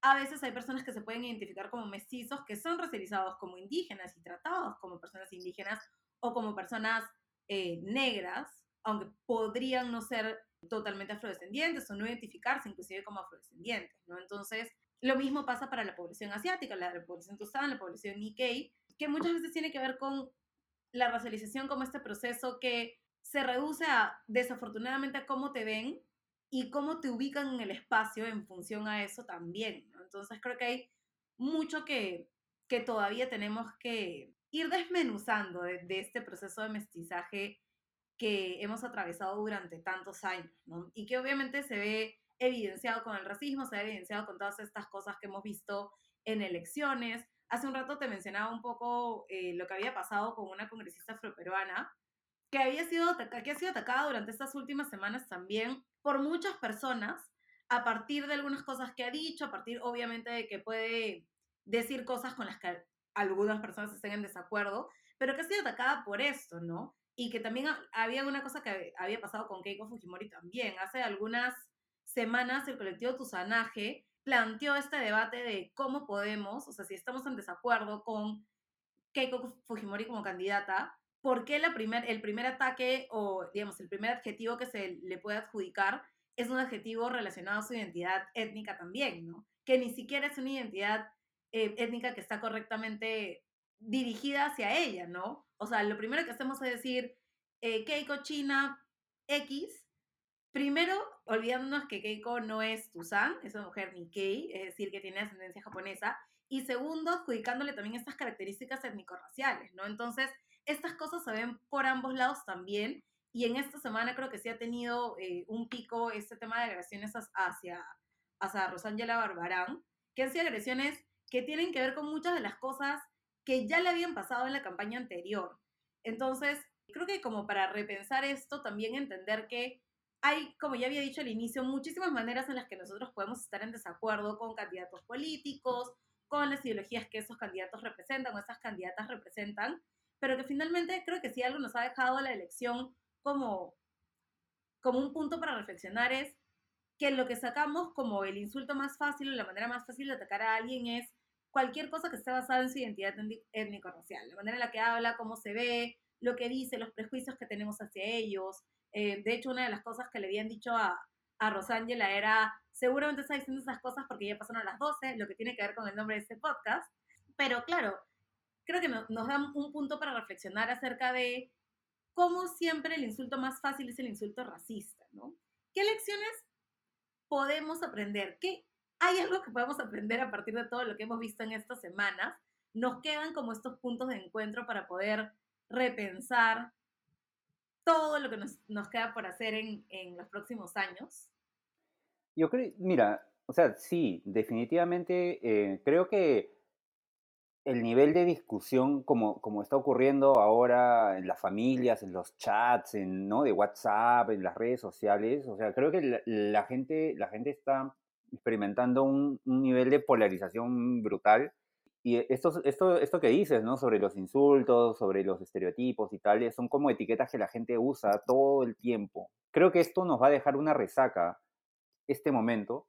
Speaker 1: a veces hay personas que se pueden identificar como mestizos que son racializados como indígenas y tratados como personas indígenas o como personas eh, negras, aunque podrían no ser totalmente afrodescendientes o no identificarse inclusive como afrodescendientes, ¿no? Entonces, lo mismo pasa para la población asiática, la, población Tusan, la población Nikkei, que muchas veces tiene que ver con la racialización como este proceso que se reduce a, desafortunadamente, a cómo te ven y cómo te ubican en el espacio en función a eso también. Entonces creo que hay mucho que, que todavía tenemos que ir desmenuzando de, de, este proceso de mestizaje que hemos atravesado durante tantos años, ¿no? Y que obviamente se ve evidenciado con el racismo, se ha evidenciado con todas estas cosas que hemos visto en elecciones. Hace un rato te mencionaba un poco eh, lo que había pasado con una congresista afroperuana que había sido, que ha sido atacada durante estas últimas semanas también por muchas personas a partir de algunas cosas que ha dicho, a partir obviamente de que puede decir cosas con las que algunas personas estén en desacuerdo, pero que ha sido atacada por esto, ¿no? Y que también había una cosa que había pasado con Keiko Fujimori también. Hace algunas semanas el colectivo Tusanaje planteó este debate de cómo podemos, o sea, si estamos en desacuerdo con Keiko Fujimori como candidata, ¿por qué la primer, el primer ataque o, digamos, el primer adjetivo que se le puede adjudicar es un adjetivo relacionado a su identidad étnica también, ¿no? Que ni siquiera es una identidad eh, étnica que está correctamente dirigida hacia ella, ¿no? O sea, lo primero que hacemos es decir, eh, Keiko China X, Primero, olvidándonos que Keiko no es Tusan, es una mujer Nikkei, es decir, que tiene ascendencia japonesa. Y segundo, adjudicándole también estas características étnico-raciales, ¿no? Entonces, estas cosas se ven por ambos lados también. Y en esta semana creo que sí ha tenido eh, un pico este tema de agresiones hacia, hacia Rosangela Barbarán, que han sido agresiones que tienen que ver con muchas de las cosas que ya le habían pasado en la campaña anterior. Entonces, creo que como para repensar esto, también entender que hay, como ya había dicho al inicio, muchísimas maneras en las que nosotros podemos estar en desacuerdo con candidatos políticos, con las ideologías que esos candidatos representan o esas candidatas representan, pero que finalmente creo que si algo nos ha dejado la elección como, como un punto para reflexionar es que lo que sacamos como el insulto más fácil o la manera más fácil de atacar a alguien es cualquier cosa que esté basada en su identidad étnico-racial, la manera en la que habla, cómo se ve, lo que dice, los prejuicios que tenemos hacia ellos, eh, de hecho, una de las cosas que le habían dicho a, a Rosángela era, seguramente está diciendo esas cosas porque ya pasaron las 12, lo que tiene que ver con el nombre de este podcast. Pero claro, creo que nos, nos un punto para reflexionar acerca de cómo siempre el insulto más fácil es el insulto racista, ¿no? ¿Qué lecciones podemos aprender? ¿Qué, ¿Hay algo que podemos aprender a partir de todo lo que hemos visto en estas semanas? Nos quedan como estos puntos de encuentro para poder repensar todo lo que nos, nos queda por hacer en, en, los próximos años?
Speaker 2: Yo creo, mira, o sea, sí, definitivamente eh, creo que el nivel de discusión como, como está ocurriendo ahora en las familias, en los chats, en, ¿no? de WhatsApp, en las redes sociales, o sea, creo que la, gente, la gente está experimentando un, un, nivel de polarización brutal. Y esto, esto, esto que dices, ¿no? Sobre los insultos, sobre los estereotipos y tales, son como etiquetas que la gente usa todo el tiempo. Creo que esto nos va a dejar una resaca, este momento,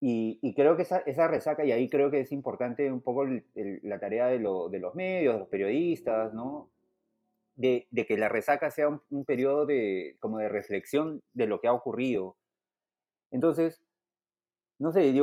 Speaker 2: y, creo que esa, esa, resaca, y ahí creo que es importante un poco la tarea de, de, los medios, de los periodistas, ¿no? De, de que la resaca sea un, periodo de, como de reflexión de lo que ha ocurrido. Entonces, no sé,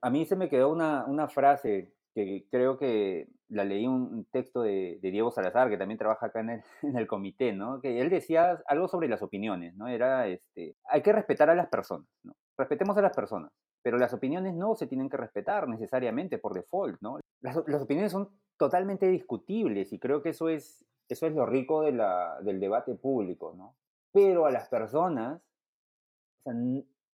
Speaker 2: a, mí, se me quedó una, una, frase que creo que la leí un texto de, de, Diego Salazar, que también trabaja acá en el, en el, comité, ¿no? Que él decía algo sobre las opiniones, ¿no? Era, este, hay que respetar a las personas, ¿no? Respetemos a las personas pero las opiniones no se tienen que respetar necesariamente por default, ¿no? Las, opiniones son totalmente discutibles y creo que eso es, eso es lo rico de la, del debate público, ¿no? Pero a las personas,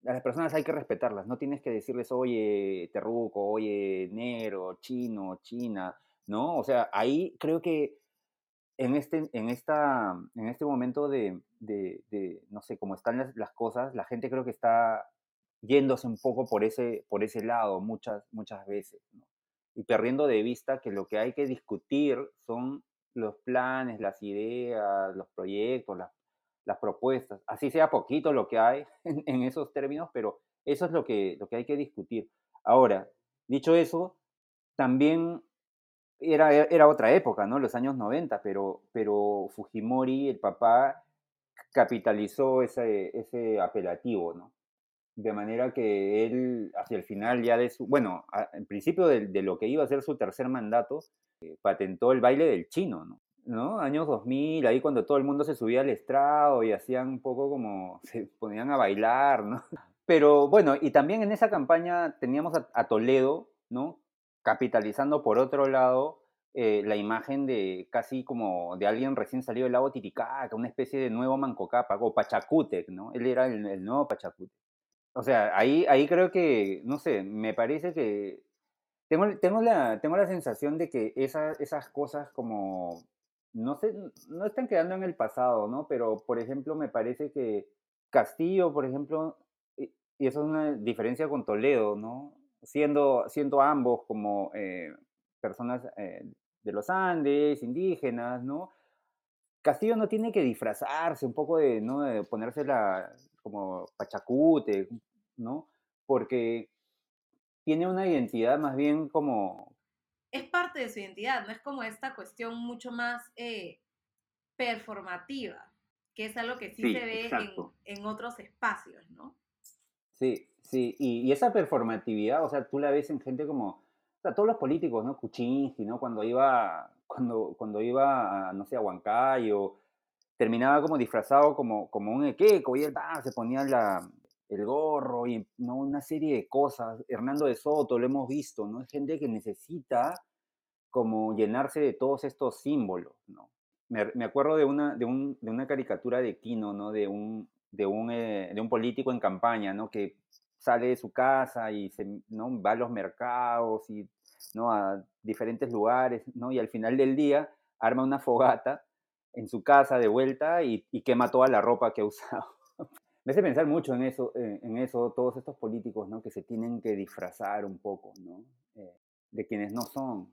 Speaker 2: a las personas hay que respetarlas, no tienes que decirles, oye, terruco, oye, negro, chino, china, ¿no? O sea, ahí creo que en este, en esta, en este momento de, de, no sé, cómo están las, las, cosas, la gente creo que está yéndose un poco por ese, por ese lado muchas, muchas veces, y perdiendo de vista que lo que hay que discutir son los planes, las ideas, los proyectos, las, las propuestas, así sea poquito lo que hay en, esos términos, pero eso es lo que, lo que hay que discutir. Ahora, dicho eso, también era, era otra época, ¿no? Los años 90, pero, pero Fujimori, el papá, capitalizó ese, ese apelativo, ¿no? de manera que él, hacia el final ya de su, bueno, en principio de, lo que iba a ser su tercer mandato, eh, patentó el baile del chino, ¿no? ¿No? Años 2000, ahí cuando todo el mundo se subía al estrado y hacían un poco como, se ponían a bailar, ¿no? Pero bueno, y también en esa campaña teníamos a, Toledo, ¿no? Capitalizando por otro lado eh, la imagen de casi como de alguien recién salido del lago Titicaca, una especie de nuevo Mancocapa, o Pachacútec, ¿no? Él era el, el nuevo Pachacútec. O sea, ahí, ahí creo que, no sé, me parece que tengo, tengo, la, tengo la sensación de que esas, esas cosas como, no sé, no están quedando en el pasado, ¿no? Pero, por ejemplo, me parece que Castillo, por ejemplo, y, eso es una diferencia con Toledo, ¿no? Siendo, siendo ambos como eh, personas eh, de los Andes, indígenas, ¿no? Castillo no tiene que disfrazarse un poco de, ¿no? De ponerse la, como Pachacute, ¿no? Porque tiene una identidad más bien como...
Speaker 1: Es parte de su identidad, no es como esta cuestión mucho más eh, performativa, que es algo que sí, se ve en, otros espacios, ¿no?
Speaker 2: Sí, sí, y, esa performatividad, o sea, tú la ves en gente como, o sea, todos los políticos, ¿no? Kuczynski, ¿no? Cuando iba, cuando, cuando iba, a, no sé, a Huancayo, terminaba como disfrazado como, como un equeco y él se ponía la, el gorro y ¿no? una serie de cosas. Hernando de Soto, lo hemos visto, ¿no? Es gente que necesita como llenarse de todos estos símbolos, ¿no? Me, me acuerdo de una, de, un, de, una caricatura de Kino, ¿no? De un, de un, eh, de un político en campaña, ¿no? Que sale de su casa y ¿no? va a los mercados y ¿no? a diferentes lugares, ¿no? Y al final del día arma una fogata en su casa de vuelta y, quema toda la ropa que ha usado. Me hace pensar mucho en eso, eh, en eso, todos estos políticos, ¿no? Que se tienen que disfrazar un poco, ¿no? Eh, de quienes no son.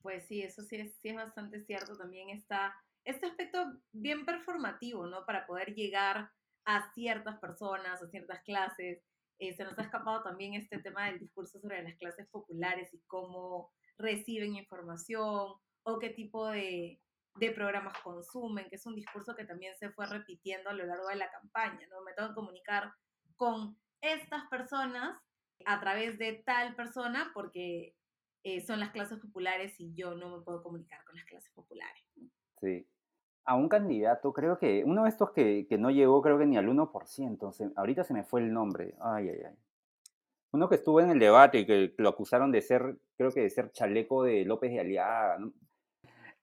Speaker 1: Pues sí, eso sí es, sí es bastante cierto. También está este aspecto bien performativo, ¿no? Para poder llegar a ciertas personas, a ciertas clases. Eh, se nos ha escapado también este tema del discurso sobre las clases populares y cómo reciben información o qué tipo de, de programas consumen, que es un discurso que también se fue repitiendo a lo largo de la campaña, ¿no? Me tengo que comunicar con estas personas a través de tal persona porque eh, son las clases populares y yo no me puedo comunicar con las clases populares.
Speaker 2: Sí. A un candidato, creo que uno de estos que, que no llegó, creo que ni al 1%, ahorita se me fue el nombre, ay, ay, ay. Uno que estuvo en el debate y que lo acusaron de ser, creo que de ser chaleco de López de Aliaga, ¿no?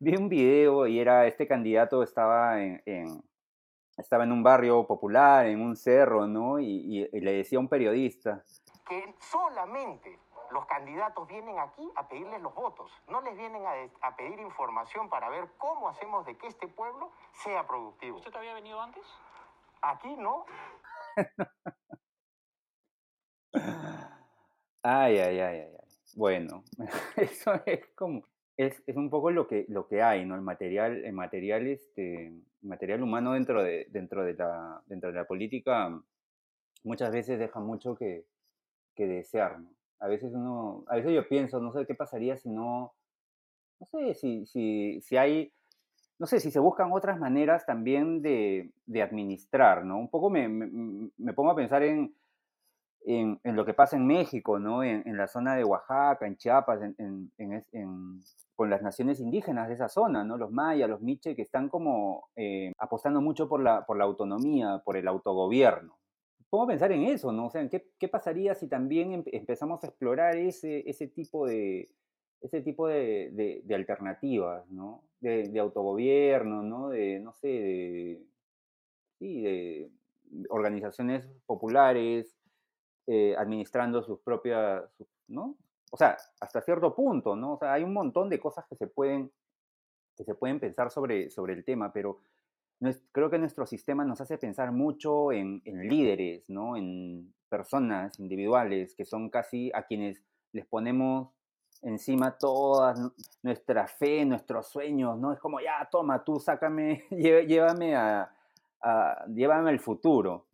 Speaker 2: Vi un video y era este candidato estaba en, estaba en un barrio popular, en un cerro, ¿no? Y, le decía a un periodista
Speaker 4: que solamente los candidatos vienen aquí a pedirles los votos, no les vienen a, a, pedir información para ver cómo hacemos de que este pueblo sea productivo.
Speaker 5: ¿Usted había venido antes?
Speaker 4: Aquí no.
Speaker 2: ay, ay, ay, ay. Bueno, eso es como, es, es, un poco lo que, lo que hay, ¿no? El material, el material, este, material humano dentro de, dentro, de la, dentro de la política muchas veces deja mucho que, que desear, ¿no? A veces uno, a veces yo pienso, no sé qué pasaría si no, no sé, si, si, si hay, no sé, si se buscan otras maneras también de, de administrar, ¿no? Un poco me, me, me pongo a pensar en, en, lo que pasa en México, ¿no? En, la zona de Oaxaca, en Chiapas, en, con las naciones indígenas de esa zona, ¿no? Los mayas, los miche, que están como eh, apostando mucho por la, por la autonomía, por el autogobierno. A pensar en eso, ¿no? O sea, ¿qué, qué pasaría si también em, empezamos a explorar ese, ese tipo de, ese tipo de, de, alternativas, ¿no? De, autogobierno, ¿no? De, no sé, sí, de organizaciones populares, eh, administrando sus propias, ¿no? O sea, hasta cierto punto, ¿no? O sea, hay un montón de cosas que se pueden, que se pueden pensar sobre, sobre el tema, pero creo que nuestro sistema nos hace pensar mucho en, líderes, ¿no? En personas individuales que son casi a quienes les ponemos encima toda nuestra fe, nuestros sueños, ¿no? Es como, ya, toma, tú sácame, llévame a, a llévame al futuro.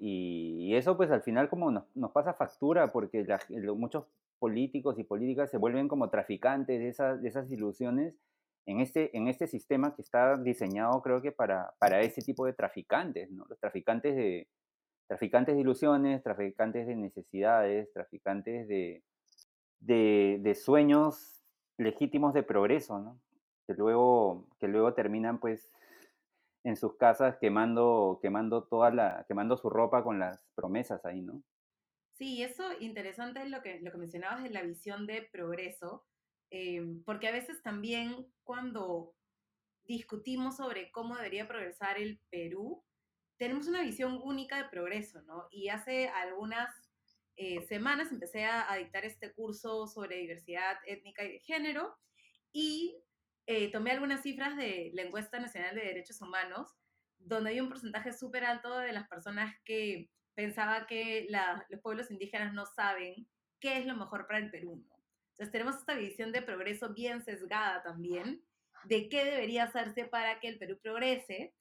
Speaker 2: Y eso pues al final como nos, pasa factura porque muchos políticos y políticas se vuelven como traficantes de esas, de esas ilusiones en este, en este sistema que está diseñado creo que para, para ese tipo de traficantes, ¿no? Los traficantes de, traficantes de ilusiones, traficantes de necesidades, traficantes de, de, de sueños legítimos de progreso, ¿no? Que luego, que luego terminan pues en sus casas quemando, quemando toda la, quemando su ropa con las promesas ahí, ¿no?
Speaker 1: Sí, eso interesante es lo que, lo que mencionabas de la visión de progreso, eh, porque a veces también cuando discutimos sobre cómo debería progresar el Perú, tenemos una visión única de progreso, ¿no? Y hace algunas eh, semanas empecé a, a, dictar este curso sobre diversidad étnica y de género y eh, tomé algunas cifras de la encuesta nacional de derechos humanos, donde hay un porcentaje súper alto de las personas que pensaba que los pueblos indígenas no saben qué es lo mejor para el Perú. Entonces tenemos esta visión de progreso bien sesgada también, de qué debería hacerse para que el Perú progrese.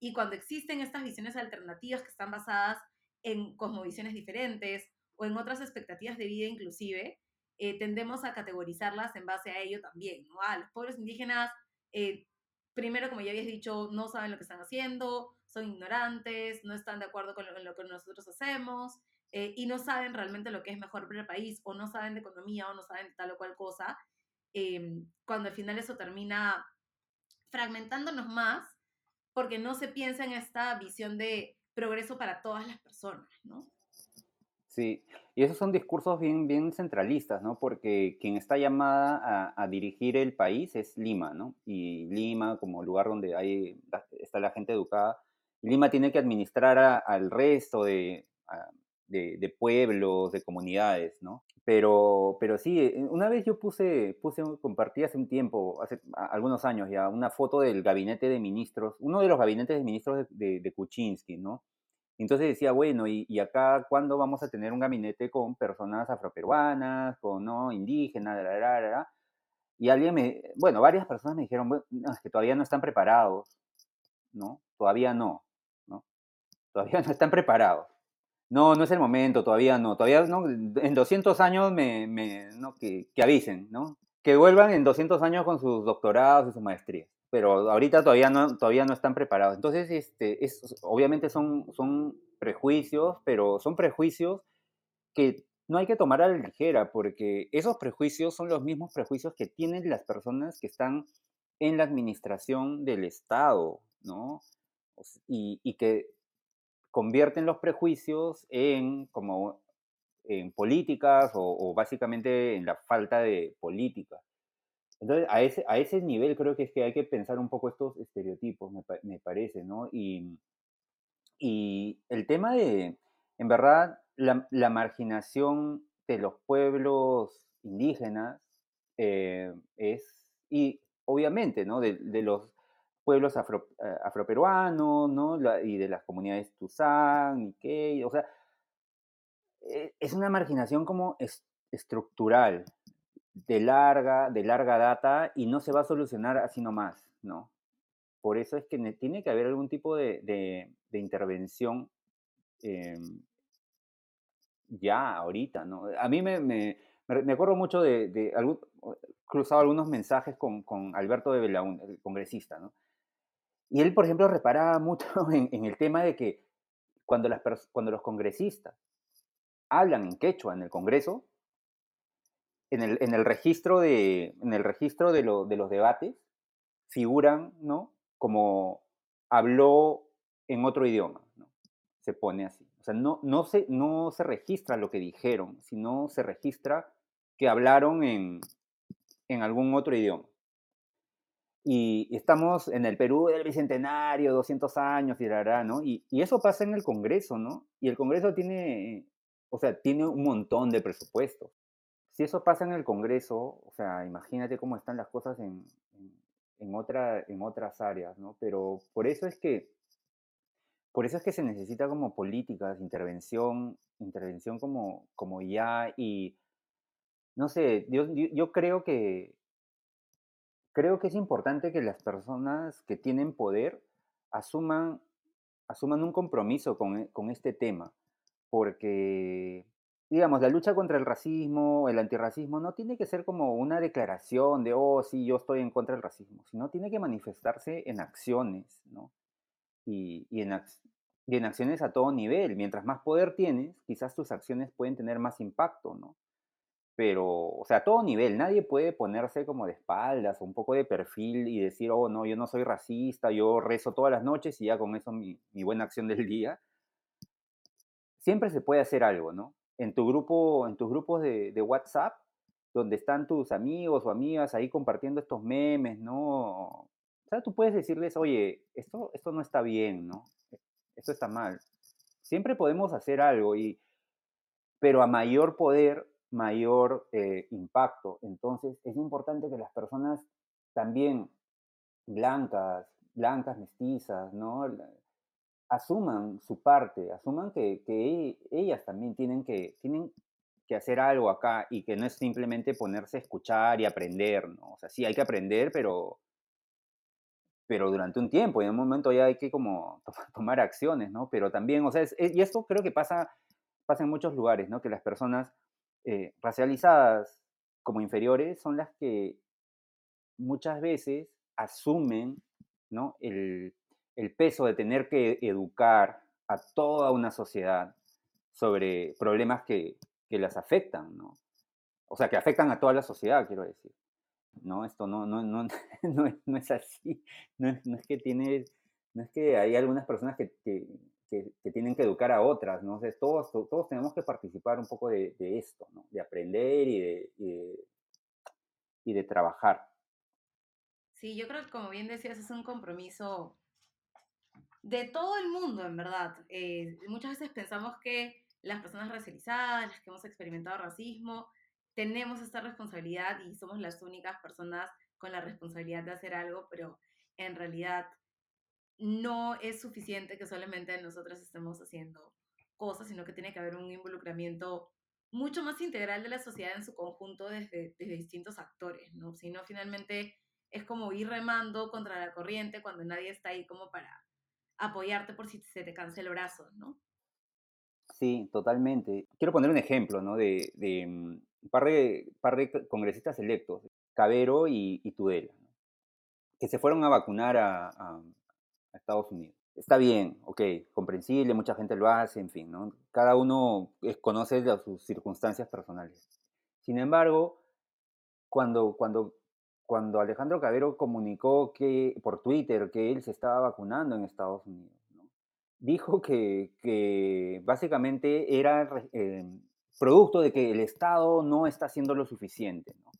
Speaker 1: Y cuando existen estas visiones alternativas que están basadas en cosmovisiones diferentes o en otras expectativas de vida inclusive, eh, tendemos a categorizarlas en base a ello también, ¿no? Ah, los pueblos indígenas, eh, primero, como ya habías dicho, no saben lo que están haciendo, son ignorantes, no están de acuerdo con lo, con lo que nosotros hacemos, eh, y no saben realmente lo que es mejor para el país, o no saben de economía, o no saben de tal o cual cosa, em, cuando al final eso termina fragmentándonos más, porque no se piensa en esta visión de progreso para todas las personas, ¿no?
Speaker 2: Sí, y esos son discursos bien, bien centralistas, ¿no? Porque quien está llamada a, a, dirigir el país es Lima, ¿no? Y Lima, como lugar donde hay, está la gente educada, Lima tiene que administrar a, al resto de, a, de, de, pueblos, de comunidades, ¿no? Pero, pero sí, eh, una vez yo puse, puse, compartí hace un tiempo, hace algunos años ya, una foto del gabinete de ministros, uno de los gabinetes de ministros de, de, de Kuczynski, ¿no? Entonces decía, bueno, ¿y, acá cuándo vamos a tener un gabinete con personas afroperuanas, con no indígenas, la, la, la, y alguien me, bueno, varias personas me dijeron, bueno, no, es que todavía no están preparados, ¿no? Todavía no, ¿no? Todavía no están preparados. No, no es el momento, todavía no, todavía no, en 200 años me, me no, que, que avisen, ¿no? Que vuelvan en 200 años con sus doctorados y sus maestrías pero ahorita todavía no, todavía no están preparados. Entonces, este, es, obviamente son, son prejuicios, pero son prejuicios que no hay que tomar a la ligera, porque esos prejuicios son los mismos prejuicios que tienen las personas que están en la administración del Estado, ¿no? Y, que convierten los prejuicios en como en políticas o, o básicamente en la falta de políticas. Entonces, a ese, a ese nivel creo que es que hay que pensar un poco estos estereotipos, me, me parece, ¿no? Y, y, el tema de, en verdad, la, marginación de los pueblos indígenas eh, es, y obviamente, ¿no? De, los pueblos eh, afroperuanos, ¿no? y de las comunidades Tuzán, Nikkei, o sea, e, es una marginación como estructural, de larga, de larga data, y no se va a solucionar así nomás, ¿no? Por eso es que tiene que haber algún tipo de, de, intervención em, ya, ahorita, ¿no? A mí me, me, me acuerdo mucho de, de cruzado algunos mensajes con, con Alberto de Belaún, el congresista, ¿no? Y él, por ejemplo, reparaba mucho en, en el tema de que cuando, las, cuando los congresistas hablan en quechua en el Congreso, en el, en el registro, de, en el registro de, lo, de los debates, figuran, ¿no? Como habló en otro idioma, ¿no? Se pone así. O sea, no, no, se, no se registra lo que dijeron, sino se registra que hablaron en, en algún otro idioma. Y, estamos en el Perú del Bicentenario, 200 años, y, ¿no? Y, y, eso pasa en el Congreso, ¿no? Y el Congreso tiene, o sea, tiene un montón de presupuestos. Si eso pasa en el Congreso, o sea, imagínate cómo están las cosas en, en, otra, en otras áreas, ¿no? Pero por eso es que por eso es que se necesita como políticas, intervención, intervención como, como ya y no sé, yo, yo creo que creo que es importante que las personas que tienen poder asuman, asuman un compromiso con, con este tema, porque digamos, la lucha contra el racismo, el antirracismo, no tiene que ser como una declaración de, oh, sí, yo estoy en contra del racismo, sino tiene que manifestarse en acciones, ¿no? y, y en acciones a todo nivel. Mientras más poder tienes, quizás tus acciones pueden tener más impacto, ¿no? Pero, o sea, a todo nivel, nadie puede ponerse como de espaldas o un poco de perfil y decir, oh, no, yo no soy racista, yo rezo todas las noches y ya con eso mi, mi buena acción del día. Siempre se puede hacer algo, ¿no? En tu grupo, en tus grupos de, de WhatsApp, donde están tus amigos o amigas ahí compartiendo estos memes, ¿no? O sea, tú puedes decirles, oye, esto, esto no está bien, ¿no? Esto está mal. Siempre podemos hacer algo, y, pero a mayor poder, mayor eh, impacto. Entonces, es importante que las personas también blancas, blancas, mestizas, ¿no? Asuman su parte, asuman que, que ellas también tienen que, tienen que hacer algo acá y que no es simplemente ponerse a escuchar y aprender, ¿no? O sea, sí hay que aprender, pero pero durante un tiempo y en un momento ya hay que como tomar acciones, ¿no? Pero también, o sea, y esto creo que pasa, pasa en muchos lugares, ¿no? Que las personas eh, racializadas como inferiores son las que muchas veces asumen, ¿no? El, el peso de tener que educar a toda una sociedad sobre problemas que, que las afectan, ¿no? O sea, que afectan a toda la sociedad, quiero decir no, esto no, no, no, no, es, no es así, no es, no es, que tiene, no es que hay algunas personas que, que, que, tienen que educar a otras, ¿no? O todos, todos tenemos que participar un poco de, esto, ¿no? De aprender y de, y de, y de trabajar.
Speaker 1: Sí, yo creo que como bien decías, es un compromiso de todo el mundo, en verdad. Eh, muchas veces pensamos que las personas racializadas, las que hemos experimentado racismo, tenemos esta responsabilidad y somos las únicas personas con la responsabilidad de hacer algo, pero en realidad no es suficiente que solamente nosotras estemos haciendo cosas, sino que tiene que haber un involucramiento mucho más integral de la sociedad en su conjunto desde, desde distintos actores, ¿no? Si no, finalmente es como ir remando contra la corriente cuando nadie está ahí como para apoyarte por si se te cansa el brazo, ¿no?
Speaker 2: Sí, totalmente. Quiero poner un ejemplo, ¿no? De, de, mm, un par de, par de congresistas electos, Cabero y, Tudela, que se fueron a vacunar a, a, Estados Unidos. Está bien, ok, comprensible, mucha gente lo hace, en fin, ¿no? Cada uno conoce sus circunstancias personales. Sin embargo, cuando, cuando, cuando Alejandro Cabero comunicó que, por Twitter que él se estaba vacunando en Estados Unidos, dijo que, que, básicamente era eh, producto de que el Estado no está haciendo lo suficiente. ¿no?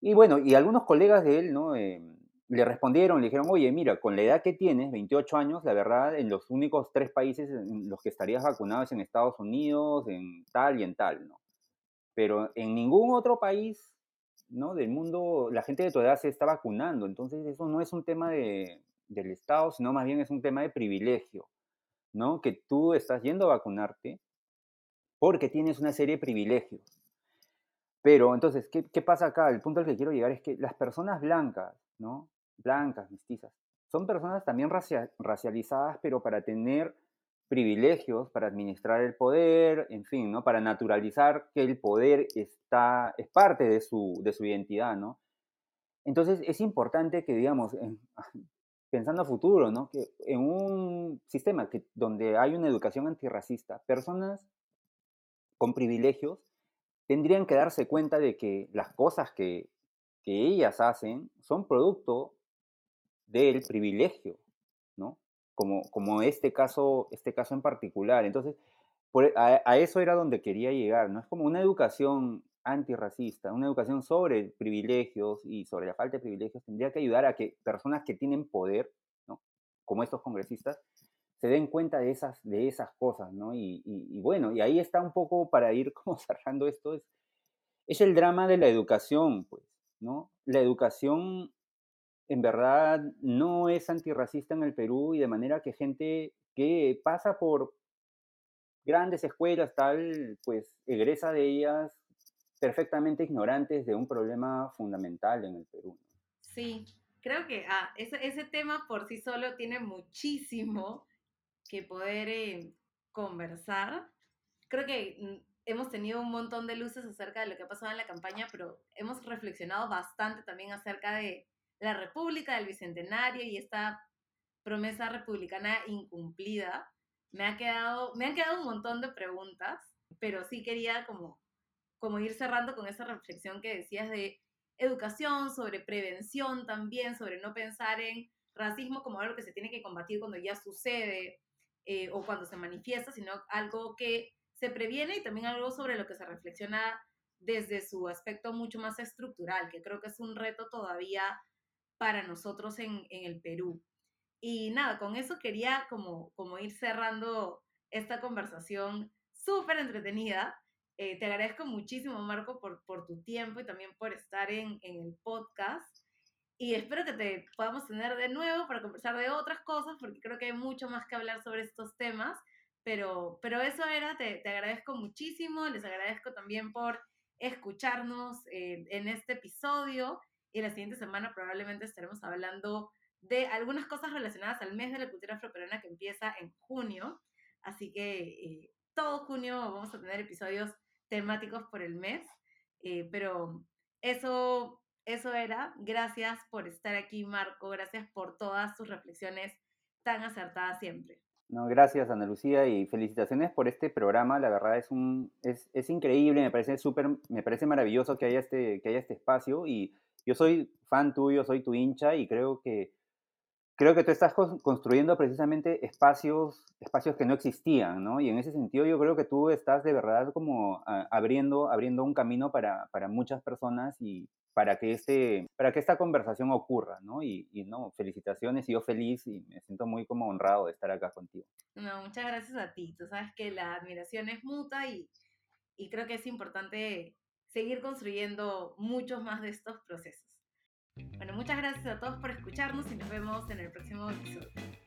Speaker 2: Y bueno, y algunos colegas de él ¿no? Eh, le respondieron, le dijeron, oye, mira, con la edad que tienes, 28 años, la verdad, en los únicos tres países en los que estarías vacunado es en Estados Unidos, en tal y en tal, ¿no? pero en ningún otro país ¿no? del mundo la gente de tu edad se está vacunando. Entonces eso no es un tema de, del Estado, sino más bien es un tema de privilegio, ¿no? Que tú estás yendo a vacunarte porque tienes una serie de privilegios. Pero entonces, ¿qué, qué pasa acá? El punto al que quiero llegar es que las personas blancas, ¿no? Blancas, mestizas, son personas también racializadas, pero para tener privilegios, para administrar el poder, en fin, ¿no? Para naturalizar que el poder está, es parte de su, de su identidad, ¿no? Entonces es importante que, digamos, pensando a futuro, ¿no? Que en un sistema que, donde hay una educación antirracista, personas con privilegios tendrían que darse cuenta de que las cosas que, que ellas hacen son producto del privilegio. Como, como este, caso, este caso en particular. Entonces, a, a, eso era donde quería llegar, ¿no? Es como una educación antirracista, una educación sobre privilegios y sobre la falta de privilegios, tendría que ayudar a que personas que tienen poder, ¿no? como estos congresistas, se den cuenta de esas, de esas cosas, ¿no? Y, y, bueno, y ahí está un poco para ir como cerrando esto, es, es el drama de la educación, pues, ¿no? La educación en verdad no es antirracista en el Perú y de manera que gente que pasa por grandes escuelas, tal, pues egresa de ellas perfectamente ignorantes de un problema fundamental en el Perú.
Speaker 1: Sí, creo que ah, ese, ese tema por sí solo tiene muchísimo que poder eh, conversar. Creo que mm, hemos tenido un montón de luces acerca de lo que ha pasado en la campaña, pero hemos reflexionado bastante también acerca de la República, del Bicentenario y esta promesa republicana incumplida. Me, ha quedado, me han quedado un montón de preguntas, pero sí quería como como ir cerrando con esa reflexión que decías de educación, sobre prevención también, sobre no pensar en racismo como algo que se tiene que combatir cuando ya sucede eh, o cuando se manifiesta, sino algo que se previene y también algo sobre lo que se reflexiona desde su aspecto mucho más estructural, que creo que es un reto todavía para nosotros en, en el Perú. Y nada, con eso quería como, como ir cerrando esta conversación súper entretenida eh, te agradezco muchísimo, Marco, por, por tu tiempo y también por estar en, en, el podcast. Y espero que te podamos tener de nuevo para conversar de otras cosas, porque creo que hay mucho más que hablar sobre estos temas. Pero, pero eso era, te, te agradezco muchísimo. Les agradezco también por escucharnos eh, en este episodio. Y la siguiente semana probablemente estaremos hablando de algunas cosas relacionadas al mes de la cultura afroperuana que empieza en junio. Así que eh, todo junio vamos a tener episodios temáticos por el mes, eh, pero eso, eso era. Gracias por estar aquí, Marco. Gracias por todas tus reflexiones tan acertadas siempre.
Speaker 2: No, gracias, Ana Lucía, y felicitaciones por este programa. La verdad es, un, es, es increíble, me parece súper, me parece maravilloso que haya, este, que haya este espacio. Y yo soy fan tuyo, soy tu hincha, y creo que creo que tú estás construyendo precisamente espacios, espacios que no existían, ¿no? Y en ese sentido yo creo que tú estás de verdad como ah, abriendo, abriendo un camino para, para, muchas personas y para que, este, para que esta conversación ocurra, ¿no? Y, y, no, felicitaciones y yo feliz y me siento muy como honrado de estar acá contigo.
Speaker 1: No, muchas gracias a ti. Tú sabes que la admiración es mutua y, y creo que es importante seguir construyendo muchos más de estos procesos. Bueno, muchas gracias a todos por escucharnos y nos vemos en el próximo episodio.